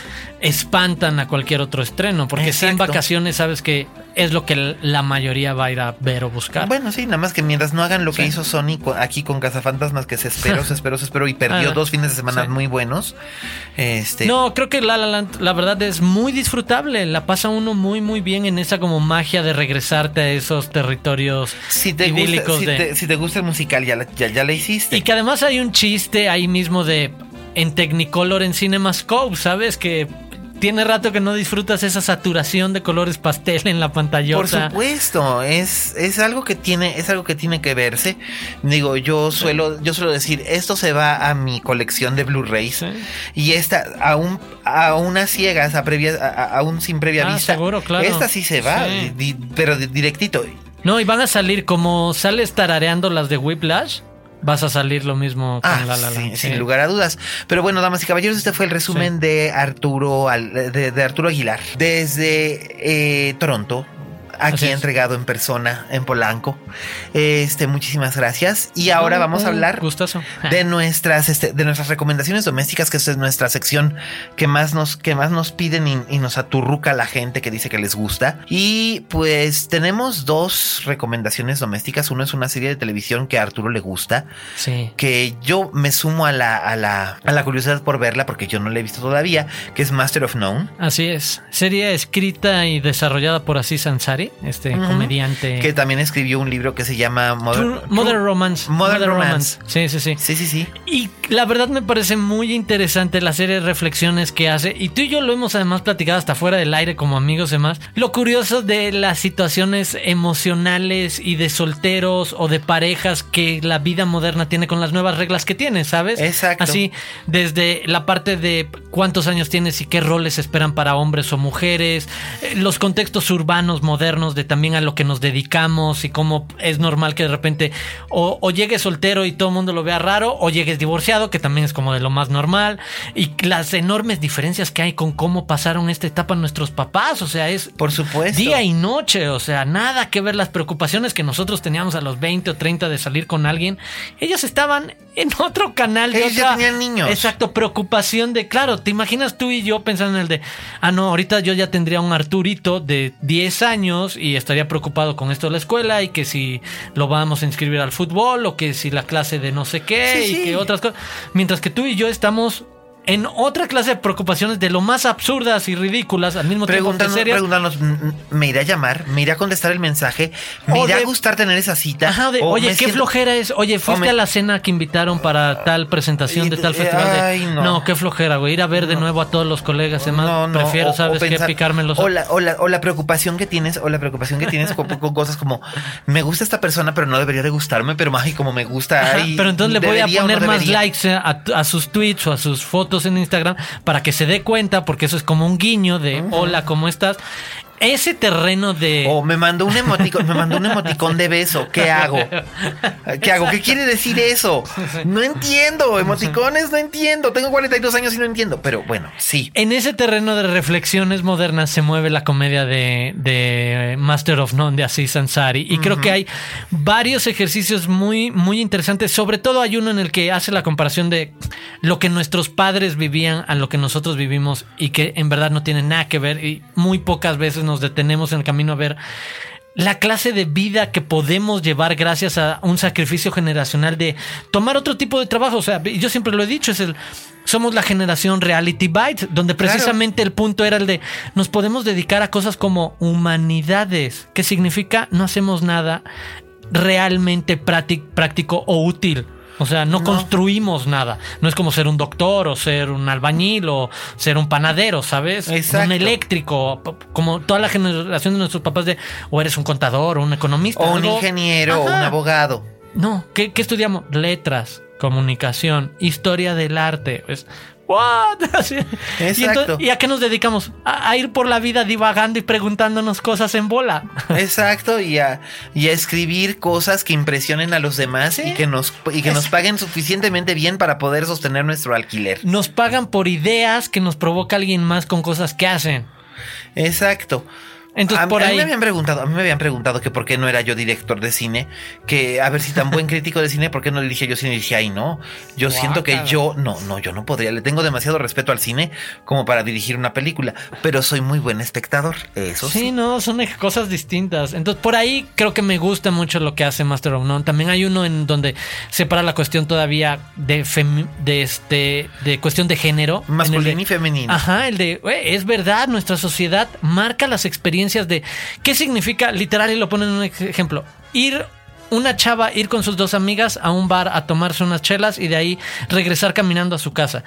espantan a cualquier otro estreno, porque si en vacaciones sabes que es lo que la mayoría va a ir a ver o buscar. Bueno, sí, nada más que mientras no hagan lo que hizo Sony aquí con Cazafantasmas, que se esperó, se esperó, se esperó y perdió ah, dos fines de semana muy buenos. Este... No, creo que La La Land, la verdad, es muy disfrutable. La pasa uno muy, muy bien en esa como magia de regresarte a esos territorios si te idílicos. Gusta, si, te, si, te, gusta el musical, ya, ya, ya la hiciste. Y que además hay un chiste ahí mismo de en Technicolor en CinemaScope, ¿sabes? Que tiene rato que no disfrutas esa saturación de colores pastel en la pantalla. Por supuesto, es, es algo que tiene, es algo que tiene que verse. Digo, yo suelo, yo suelo decir, esto se va a mi colección de Blu-rays. Y esta, aún, a unas ciegas, a previa, aún sin previa ah, vista. Seguro, claro. Esta sí se va, pero directito. No, y van a salir como sales tarareando las de Whiplash vas a salir lo mismo con ah, La La Sin lugar a dudas. Pero bueno, damas y caballeros, este fue el resumen de Arturo de, Arturo Aguilar. Desde eh, Toronto aquí entregado en persona en Polanco. Este, muchísimas gracias. Y ahora vamos a hablar de nuestras, este, de nuestras recomendaciones domésticas, que es nuestra sección que más nos, que más nos piden y, nos aturruca la gente que dice que les gusta. Y pues tenemos dos recomendaciones domésticas. Uno es una serie de televisión que a Arturo le gusta. Sí. Que yo me sumo a la, a la, a la curiosidad por verla porque yo no la he visto todavía, que es Master of None. Así es. Serie escrita y desarrollada por Aziz Ansari, este comediante. Que también escribió un libro que se llama Modern, Romance. Modern, Romance. Sí, sí, sí. Sí, sí, sí. Y la verdad me parece muy interesante la serie de reflexiones que hace. Y tú y yo lo hemos además platicado hasta fuera del aire como amigos y demás. Lo curioso de las situaciones emocionales y de solteros o de parejas que la vida moderna tiene con las nuevas reglas que tiene, ¿sabes? Exacto. Así, desde la parte de cuántos años tienes y qué roles esperan para hombres o mujeres, eh, los contextos urbanos modernos de también a lo que nos dedicamos y cómo es normal que de repente o, o llegues soltero y todo el mundo lo vea raro o llegues divorciado, que también es como de lo más normal, y las enormes diferencias que hay con cómo pasaron esta etapa nuestros papás, o sea, es por supuesto. día y noche, o sea, nada que ver las preocupaciones que nosotros teníamos a los 20 o 30 de salir con alguien, ellos estaban en otro canal de ellos tenían niños. Exacto, preocupación de, claro, te imaginas tú y yo pensando en el de, ah, no, ahorita yo ya tendría un Arturito de 10 años y estaría preocupado con esto de la escuela y que si lo vamos a inscribir al fútbol o que si la clase de no sé qué y que otras cosas. Mientras que tú y yo estamos en otra clase de preocupaciones de lo más absurdas y ridículas al mismo tiempo que serias. Preguntarnos, ¿me irá a llamar? ¿Me irá a contestar el mensaje? ¿Me irá a gustar tener esa cita? Ajá, oye, qué flojera es. Oye, ¿fuiste a la cena que invitaron para tal presentación de tal festival? no. qué flojera, güey. Ir a ver de nuevo a todos los colegas. Además, prefiero, ¿sabes qué? Picarme los o la, o, la, o la preocupación que tienes, o la preocupación que tienes con, cosas como, me gusta esta persona, pero no debería de gustarme, pero más y como me gusta. pero entonces le voy a poner más likes a sus tweets o a sus fotos en Instagram para que se dé cuenta, porque eso es como un guiño de hola, ¿cómo estás? Ese terreno de. O me mandó un emoticón, me mandó un emoticón de beso. ¿Qué hago? ¿Qué hago? ¿Qué quiere decir eso? No entiendo. Emoticones no entiendo. Tengo 42 años y no entiendo. Pero bueno, sí. En ese terreno de reflexiones modernas se mueve la comedia de, de Master of None de Aziz Ansari. Y creo que hay varios ejercicios muy, muy interesantes. Sobre todo hay uno en el que hace la comparación de lo que nuestros padres vivían a lo que nosotros vivimos y que en verdad no tiene nada que ver. Y muy pocas veces nos nos detenemos en el camino a ver la clase de vida que podemos llevar gracias a un sacrificio generacional de tomar otro tipo de trabajo. O sea, yo siempre lo he dicho, es el somos la generación Reality Bites, donde precisamente el punto era el de nos podemos dedicar a cosas como humanidades, que significa no hacemos nada realmente práctico o útil. O sea, no, construimos nada. No es como ser un doctor o ser un albañil o ser un panadero, ¿sabes? Un eléctrico, como toda la generación de nuestros papás de o eres un contador o un economista. O un ingeniero o un abogado. No, ¿qué, ¿qué, estudiamos? Letras, comunicación, historia del arte. Pues, ¿What? Exacto. Y, a qué nos dedicamos? A, ir por la vida divagando y preguntándonos cosas en bola. Exacto, y a, y a escribir cosas que impresionen a los demás y que, nos, y que nos paguen suficientemente bien para poder sostener nuestro alquiler. Nos pagan por ideas que nos provoca alguien más con cosas que hacen. Exacto. Entonces, a, por ahí... mí me habían preguntado, a mí me habían preguntado que por qué no era yo director de cine, que a ver si tan buen crítico de cine, por qué no dirigía yo cine y dije, ay no, yo siento que yo, no, no, yo no podría, le tengo demasiado respeto al cine como para dirigir una película, pero soy muy buen espectador, eso sí. Sí, no, son cosas distintas. Entonces, por ahí creo que me gusta mucho lo que hace Master of None. También hay uno en donde separa la cuestión todavía de, de este, de cuestión de género. Masculino y femenino. Ajá, el de, es verdad, nuestra sociedad marca las experiencias de qué significa, literal, y lo ponen en un ejemplo, ir una chava ir con sus dos amigas a un bar a tomarse unas chelas y de ahí regresar caminando a su casa.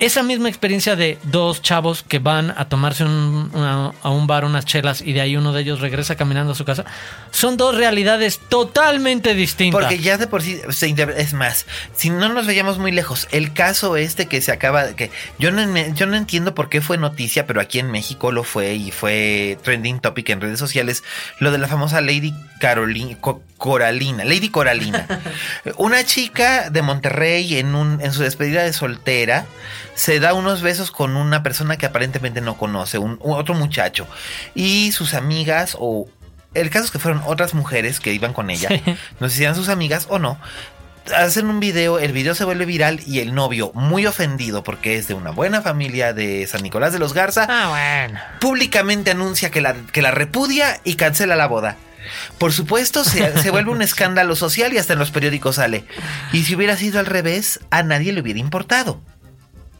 Esa misma experiencia de dos chavos que van a tomarse a un bar unas chelas y de ahí uno de ellos regresa caminando a su casa, son dos realidades totalmente distintas. Porque ya de por sí, es más, si no nos veíamos muy lejos, el caso este que se acaba, que yo no, yo no entiendo por qué fue noticia, pero aquí en México lo fue y fue trending topic en redes sociales, lo de la famosa Lady Carolina, Coralina, Lady Coralina, una chica de Monterrey en, un, en su despedida de soltera se da unos besos con una persona que aparentemente no conoce, un, otro muchacho. Y sus amigas o el caso es que fueron otras mujeres que iban con ella. No sé si eran sus amigas o no. Hacen un video, el video se vuelve viral y el novio, muy ofendido porque es de una buena familia de San Nicolás de los Garza, Ah, bueno. públicamente anuncia que la, que la repudia y cancela la boda. Por supuesto, se, se vuelve un escándalo social y hasta en los periódicos sale. Y si hubiera sido al revés, a nadie le hubiera importado.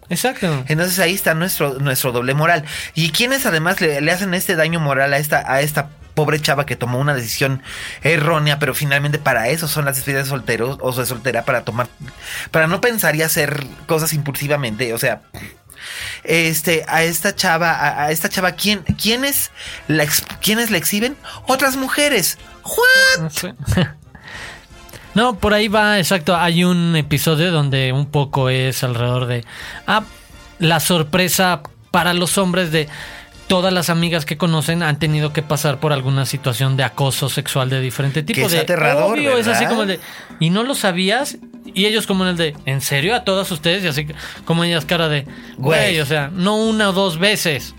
Exacto. Entonces ahí está nuestro, nuestro doble moral. Y quienes además le, le hacen este daño moral a esta, a esta pobre chava que tomó una decisión errónea, pero finalmente para eso son las despedidas de solteros o de soltera, para tomar, para no pensar y hacer cosas impulsivamente. O sea, este, a esta chava, a, a esta chava, ¿quién, quiénes la, quiénes la exhiben? Otras mujeres. ¿What? Sí. No, por ahí va, exacto. Hay un episodio donde un poco es alrededor de ah, la sorpresa para los hombres de todas las amigas que conocen han tenido que pasar por alguna situación de acoso sexual de diferente tipo. Que es de, aterrador, obvio, es así como el de y no lo sabías y ellos como en el de ¿en serio a todas ustedes? Y así como ellas cara de Güey. o sea, no una o dos veces.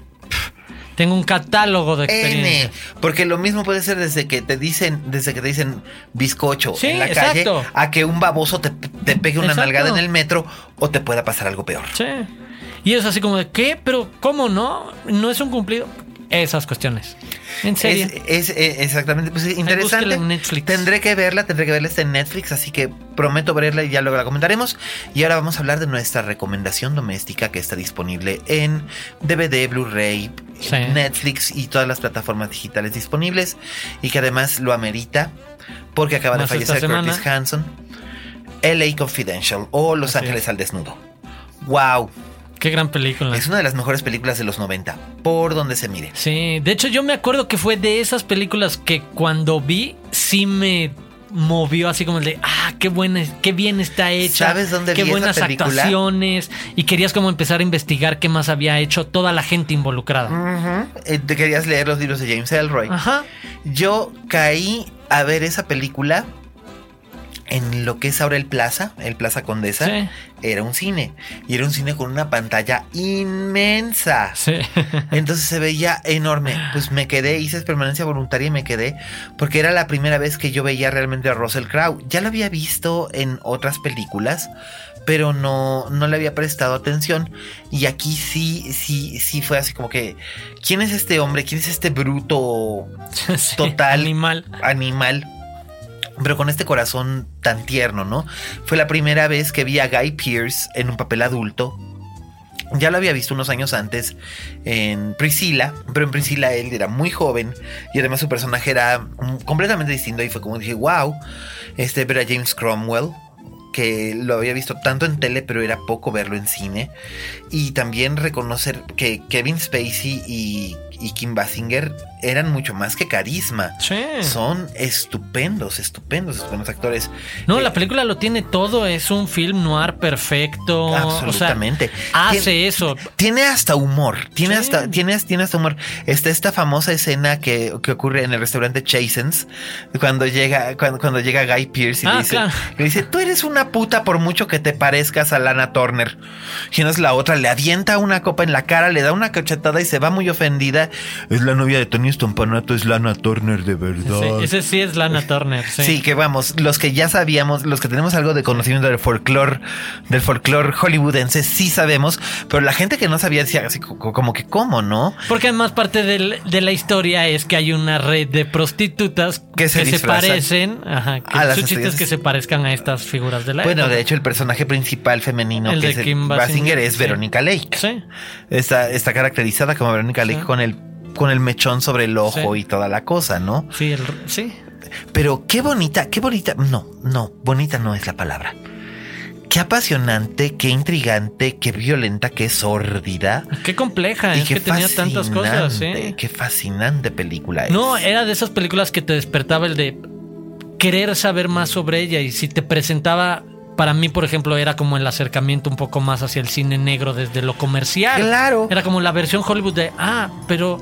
Tengo un catálogo de experiencia. N. Porque lo mismo puede ser desde que te dicen, desde que te dicen bizcocho Sí, en la exacto. calle, a que un baboso te, te pegue una Exacto. nalgada en el metro o te pueda pasar algo peor. Sí. Y es así como de, ¿qué? ¿Pero cómo no? ¿No es un cumplido? Esas cuestiones. En serio. Es, es, eh, exactamente, pues interesante. búsquela en Netflix. Tendré que verla, tendré que verla está en Netflix, así que prometo verla y ya luego la comentaremos. Y ahora vamos a hablar de nuestra recomendación doméstica que está disponible en DVD, Blu-ray, Sí. Netflix y todas las plataformas digitales disponibles y que además lo amerita porque acaba Más de fallecer. Curtis Hanson. LA Confidential o Los Así Ángeles es. al desnudo. Wow, Qué gran película. es una de las mejores películas de los 90, por donde se mire. Sí, de hecho yo me acuerdo que fue de esas películas que cuando vi sí me movió así como el de, ah, qué buena, qué bien está hecha. ¿Sabes dónde Qué vi esa buenas película? actuaciones. Y querías como empezar a investigar qué más había hecho toda la gente involucrada. Eh, Te querías leer los libros de James Elroy. Ajá. Yo caí a ver esa película en lo que es ahora el Plaza, el Plaza Condesa. Sí. Era un cine. Y era un cine con una pantalla inmensa. Sí. Entonces se veía enorme. Pues me quedé, hice permanencia voluntaria y me quedé. Porque era la primera vez que yo veía realmente a Russell Crowe. Ya lo había visto en otras películas. Pero no, no le había prestado atención. Y aquí sí, sí, sí fue así como que. ¿Quién es este hombre? ¿Quién es este bruto Sí, total Animal. animal? Pero con este corazón tan tierno, ¿no? Fue la primera vez que vi a Guy Pearce en un papel adulto. Ya lo había visto unos años antes en Priscilla, pero en Priscilla él era muy joven y además su personaje era completamente distinto y fue como dije, wow, este ver a James Cromwell, que lo había visto tanto en tele, pero era poco verlo en cine. Y también reconocer que Kevin Spacey y, y Kim Basinger eran mucho más que carisma. Sí. Son estupendos, estupendos, estupendos actores. No, Eh, la película lo tiene todo, es un film noir perfecto. Absolutamente. O sea, hace Tiene- eso. Tiene hasta humor. Tiene Sí. hasta, tiene, tiene hasta humor. Está esta famosa escena que, que ocurre en el restaurante Chasen's cuando llega, cuando, cuando llega Guy Pearce y Ah, le, dice, claro. le dice, tú eres una puta por mucho que te parezcas a Lana Turner. Y entonces la otra le avienta una copa en la cara, le da una cachetada y se va muy ofendida. Es la novia de Tony Stompanato, es Lana Turner de verdad. Sí, ese sí es Lana Turner. Sí. Sí. que vamos, los que ya sabíamos, los que tenemos algo de conocimiento del folclore, del folclore hollywoodense, sí sabemos, pero la gente que no sabía decía así co- como que, ¿cómo no? Porque además parte del- de la historia es que hay una red de prostitutas Que que se parecen, ajá, que a las estrellas. que se parezcan a estas figuras de la Bueno, época. de hecho, el personaje principal femenino El que de es Kim Basinger, Basinger, es sí. Verónica Lake. Sí. Está, está caracterizada como Verónica Lake con el con el mechón sobre el ojo Sí. y toda la cosa, ¿no? Sí, el- sí. Pero qué bonita, qué bonita, no, no, bonita no es la palabra. Qué apasionante, qué intrigante, qué violenta, qué sórdida. Qué compleja, Y es qué que tenía tantas cosas, sí. Qué fascinante película es. No, era de esas películas que te despertaba el de querer saber más sobre ella y si te presentaba para mí, por ejemplo, era como el acercamiento un poco más hacia el cine negro desde lo comercial. Claro. Era como la versión Hollywood de, ah, pero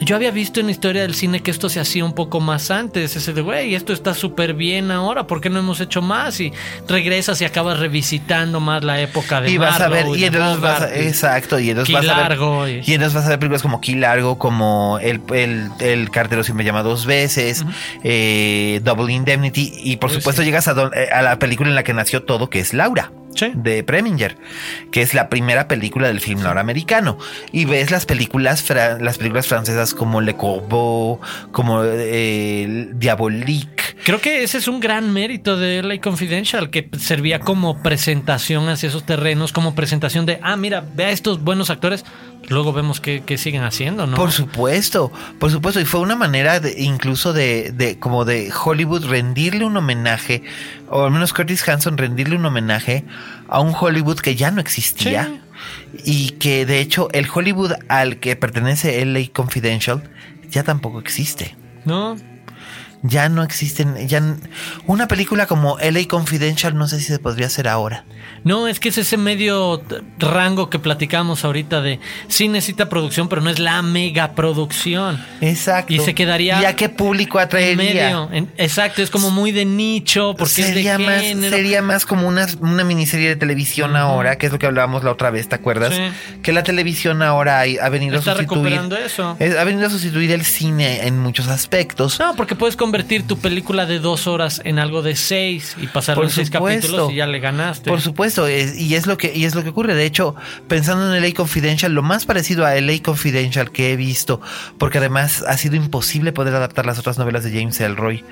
yo había visto en la historia del cine que esto se hacía un poco más antes. Ese de, güey, esto está súper bien ahora, ¿por qué no hemos hecho más? Y regresas y acabas revisitando más la época de Y vas a ver, Marlowe y entonces vas a, y exacto, y entonces vas a ver, Largo, y- y entonces vas a ver películas como Key Largo, como El, el, el cartero siempre llama dos veces, eh, Double Indemnity, y por supuesto sí. llegas a, don- eh, a la película en la que nació todo, que es Laura. Sí. de Preminger, que es la primera película del film norteamericano. Y ves las películas, las películas francesas como Le Corbeau, como eh, Diabolique. Creo que ese es un gran mérito de LA Confidential, que servía como presentación hacia esos terrenos, como presentación de, ah, mira, ve a estos buenos actores, luego vemos qué, qué siguen haciendo, ¿no? Por supuesto, por supuesto. Y fue una manera de, incluso de, de, como de Hollywood rendirle un homenaje, o al menos Curtis Hanson rendirle un homenaje a un Hollywood que ya no existía. Y que de hecho el Hollywood al que pertenece LA Confidential ya tampoco existe. ¿No? Ya no existen, ya una película como LA Confidential no sé si se podría hacer ahora. No, es que es ese medio rango que platicamos ahorita de sí necesita producción, pero no es la mega producción. Exacto. Y se quedaría ¿Y a qué público En atraería? medio. En- exacto, es como muy de nicho, porque sería es de más, género. sería más como una, una miniserie de televisión ahora, que es lo que hablábamos la otra vez, ¿te acuerdas? Sí. Que la televisión ahora ha, venido Está a sustituir. recuperando eso. es- ha venido a sustituir el cine en muchos aspectos. No, porque puedes convertir tu película de dos horas en algo de seis y pasar los seis capítulos y ya le ganaste. Por supuesto, es- y es lo que y es lo que ocurre. De hecho, pensando en LA Confidential, lo más parecido a LA Confidential que he visto, porque además ha sido imposible poder adaptar las otras novelas de James Elroy.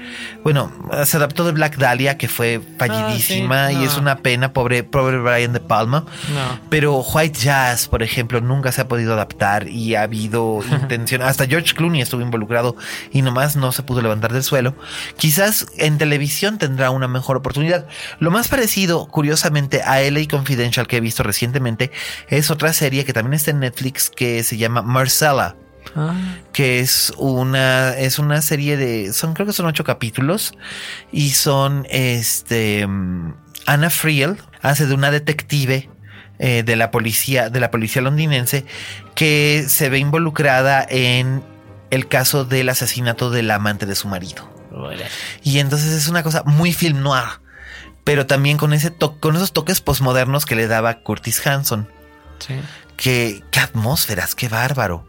Bueno, se adaptó de Black Dahlia, que fue fallidísima Ah, sí, y no. es una pena, pobre, pobre Brian De Palma. No. Pero White Jazz, por ejemplo, nunca se ha podido adaptar y ha habido intención. Hasta George Clooney estuvo involucrado y nomás no se pudo levantar del suelo. Quizás en televisión tendrá una mejor oportunidad. Lo más parecido, curiosamente, a LA Confidential que he visto recientemente es otra serie que también está en Netflix que se llama Marcella Ah, que es una es una serie de son creo que son ocho capítulos y son este Anna Friel hace de una detective eh, de la policía de la policía londinense que se ve involucrada en el caso del asesinato del amante de su marido bueno. y entonces es una cosa muy film noir pero también con ese con esos toques posmodernos que le daba Curtis Hanson Sí. qué, qué atmósferas, qué bárbaro.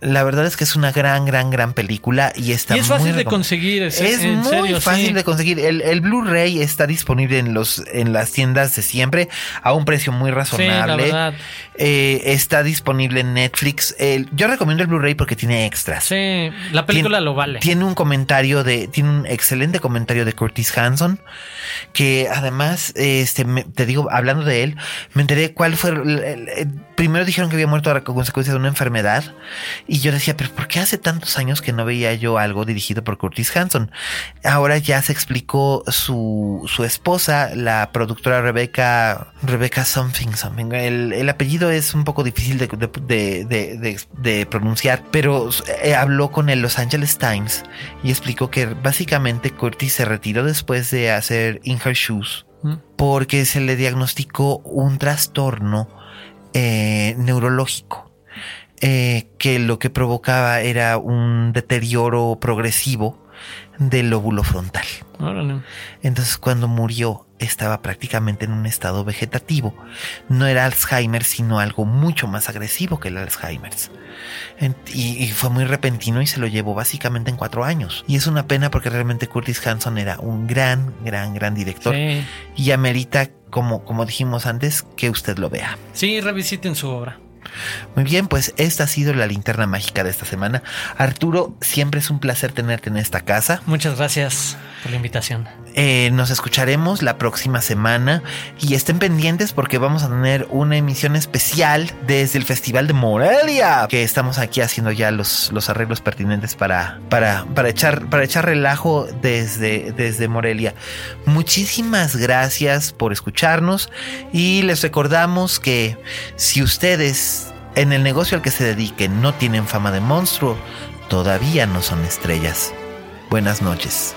La verdad es que es una gran, gran, gran película y está Y es muy fácil de conseguir, es, Es en muy serio, fácil sí. de conseguir. El, el Blu-ray está disponible en los en las tiendas de siempre a un precio muy razonable. verdad. Eh, está disponible en Netflix. Yo recomiendo el Blu-ray porque tiene extras. Sí, la película Tien- lo vale. Tiene un comentario de, tiene un excelente comentario de Curtis Hanson, que además, este, me- te digo, hablando de él, me enteré cuál fue. el- el- el- primero dijeron que había muerto a consecuencia de una enfermedad, y yo decía, pero ¿por qué hace tantos años que no veía yo algo dirigido por Curtis Hanson? Ahora ya se explicó su, su esposa, la productora Rebecca, Rebecca Something, something. El, el apellido es un poco difícil de, de, de- de- pronunciar, pero eh, habló con el Los Angeles Times y explicó que básicamente Curtis se retiró después de hacer In Her Shoes Mm. porque se le diagnosticó un trastorno eh, neurológico eh, que lo que provocaba era un deterioro progresivo del lóbulo frontal. Órale. Entonces cuando murió estaba prácticamente en un estado vegetativo. No era Alzheimer, sino algo mucho más agresivo que el Alzheimer. Y, y fue muy repentino y se lo llevó básicamente en cuatro años. Y es una pena porque realmente Curtis Hanson era un gran, gran, gran director. Sí. Y amerita, como, como dijimos antes, que usted lo vea. sí, revisiten su obra. Muy bien, pues esta ha sido la linterna mágica de esta semana. Arturo, siempre es un placer tenerte en esta casa. Muchas gracias por la invitación. Eh, nos escucharemos la próxima semana y estén pendientes porque vamos a tener una emisión especial desde el Festival de Morelia, que estamos aquí haciendo ya los, los arreglos pertinentes para, para, para, echar, para echar relajo desde, desde Morelia. Muchísimas gracias por escucharnos y les recordamos que si ustedes en el negocio al que se dediquen no tienen fama de monstruo, todavía no son estrellas. Buenas noches.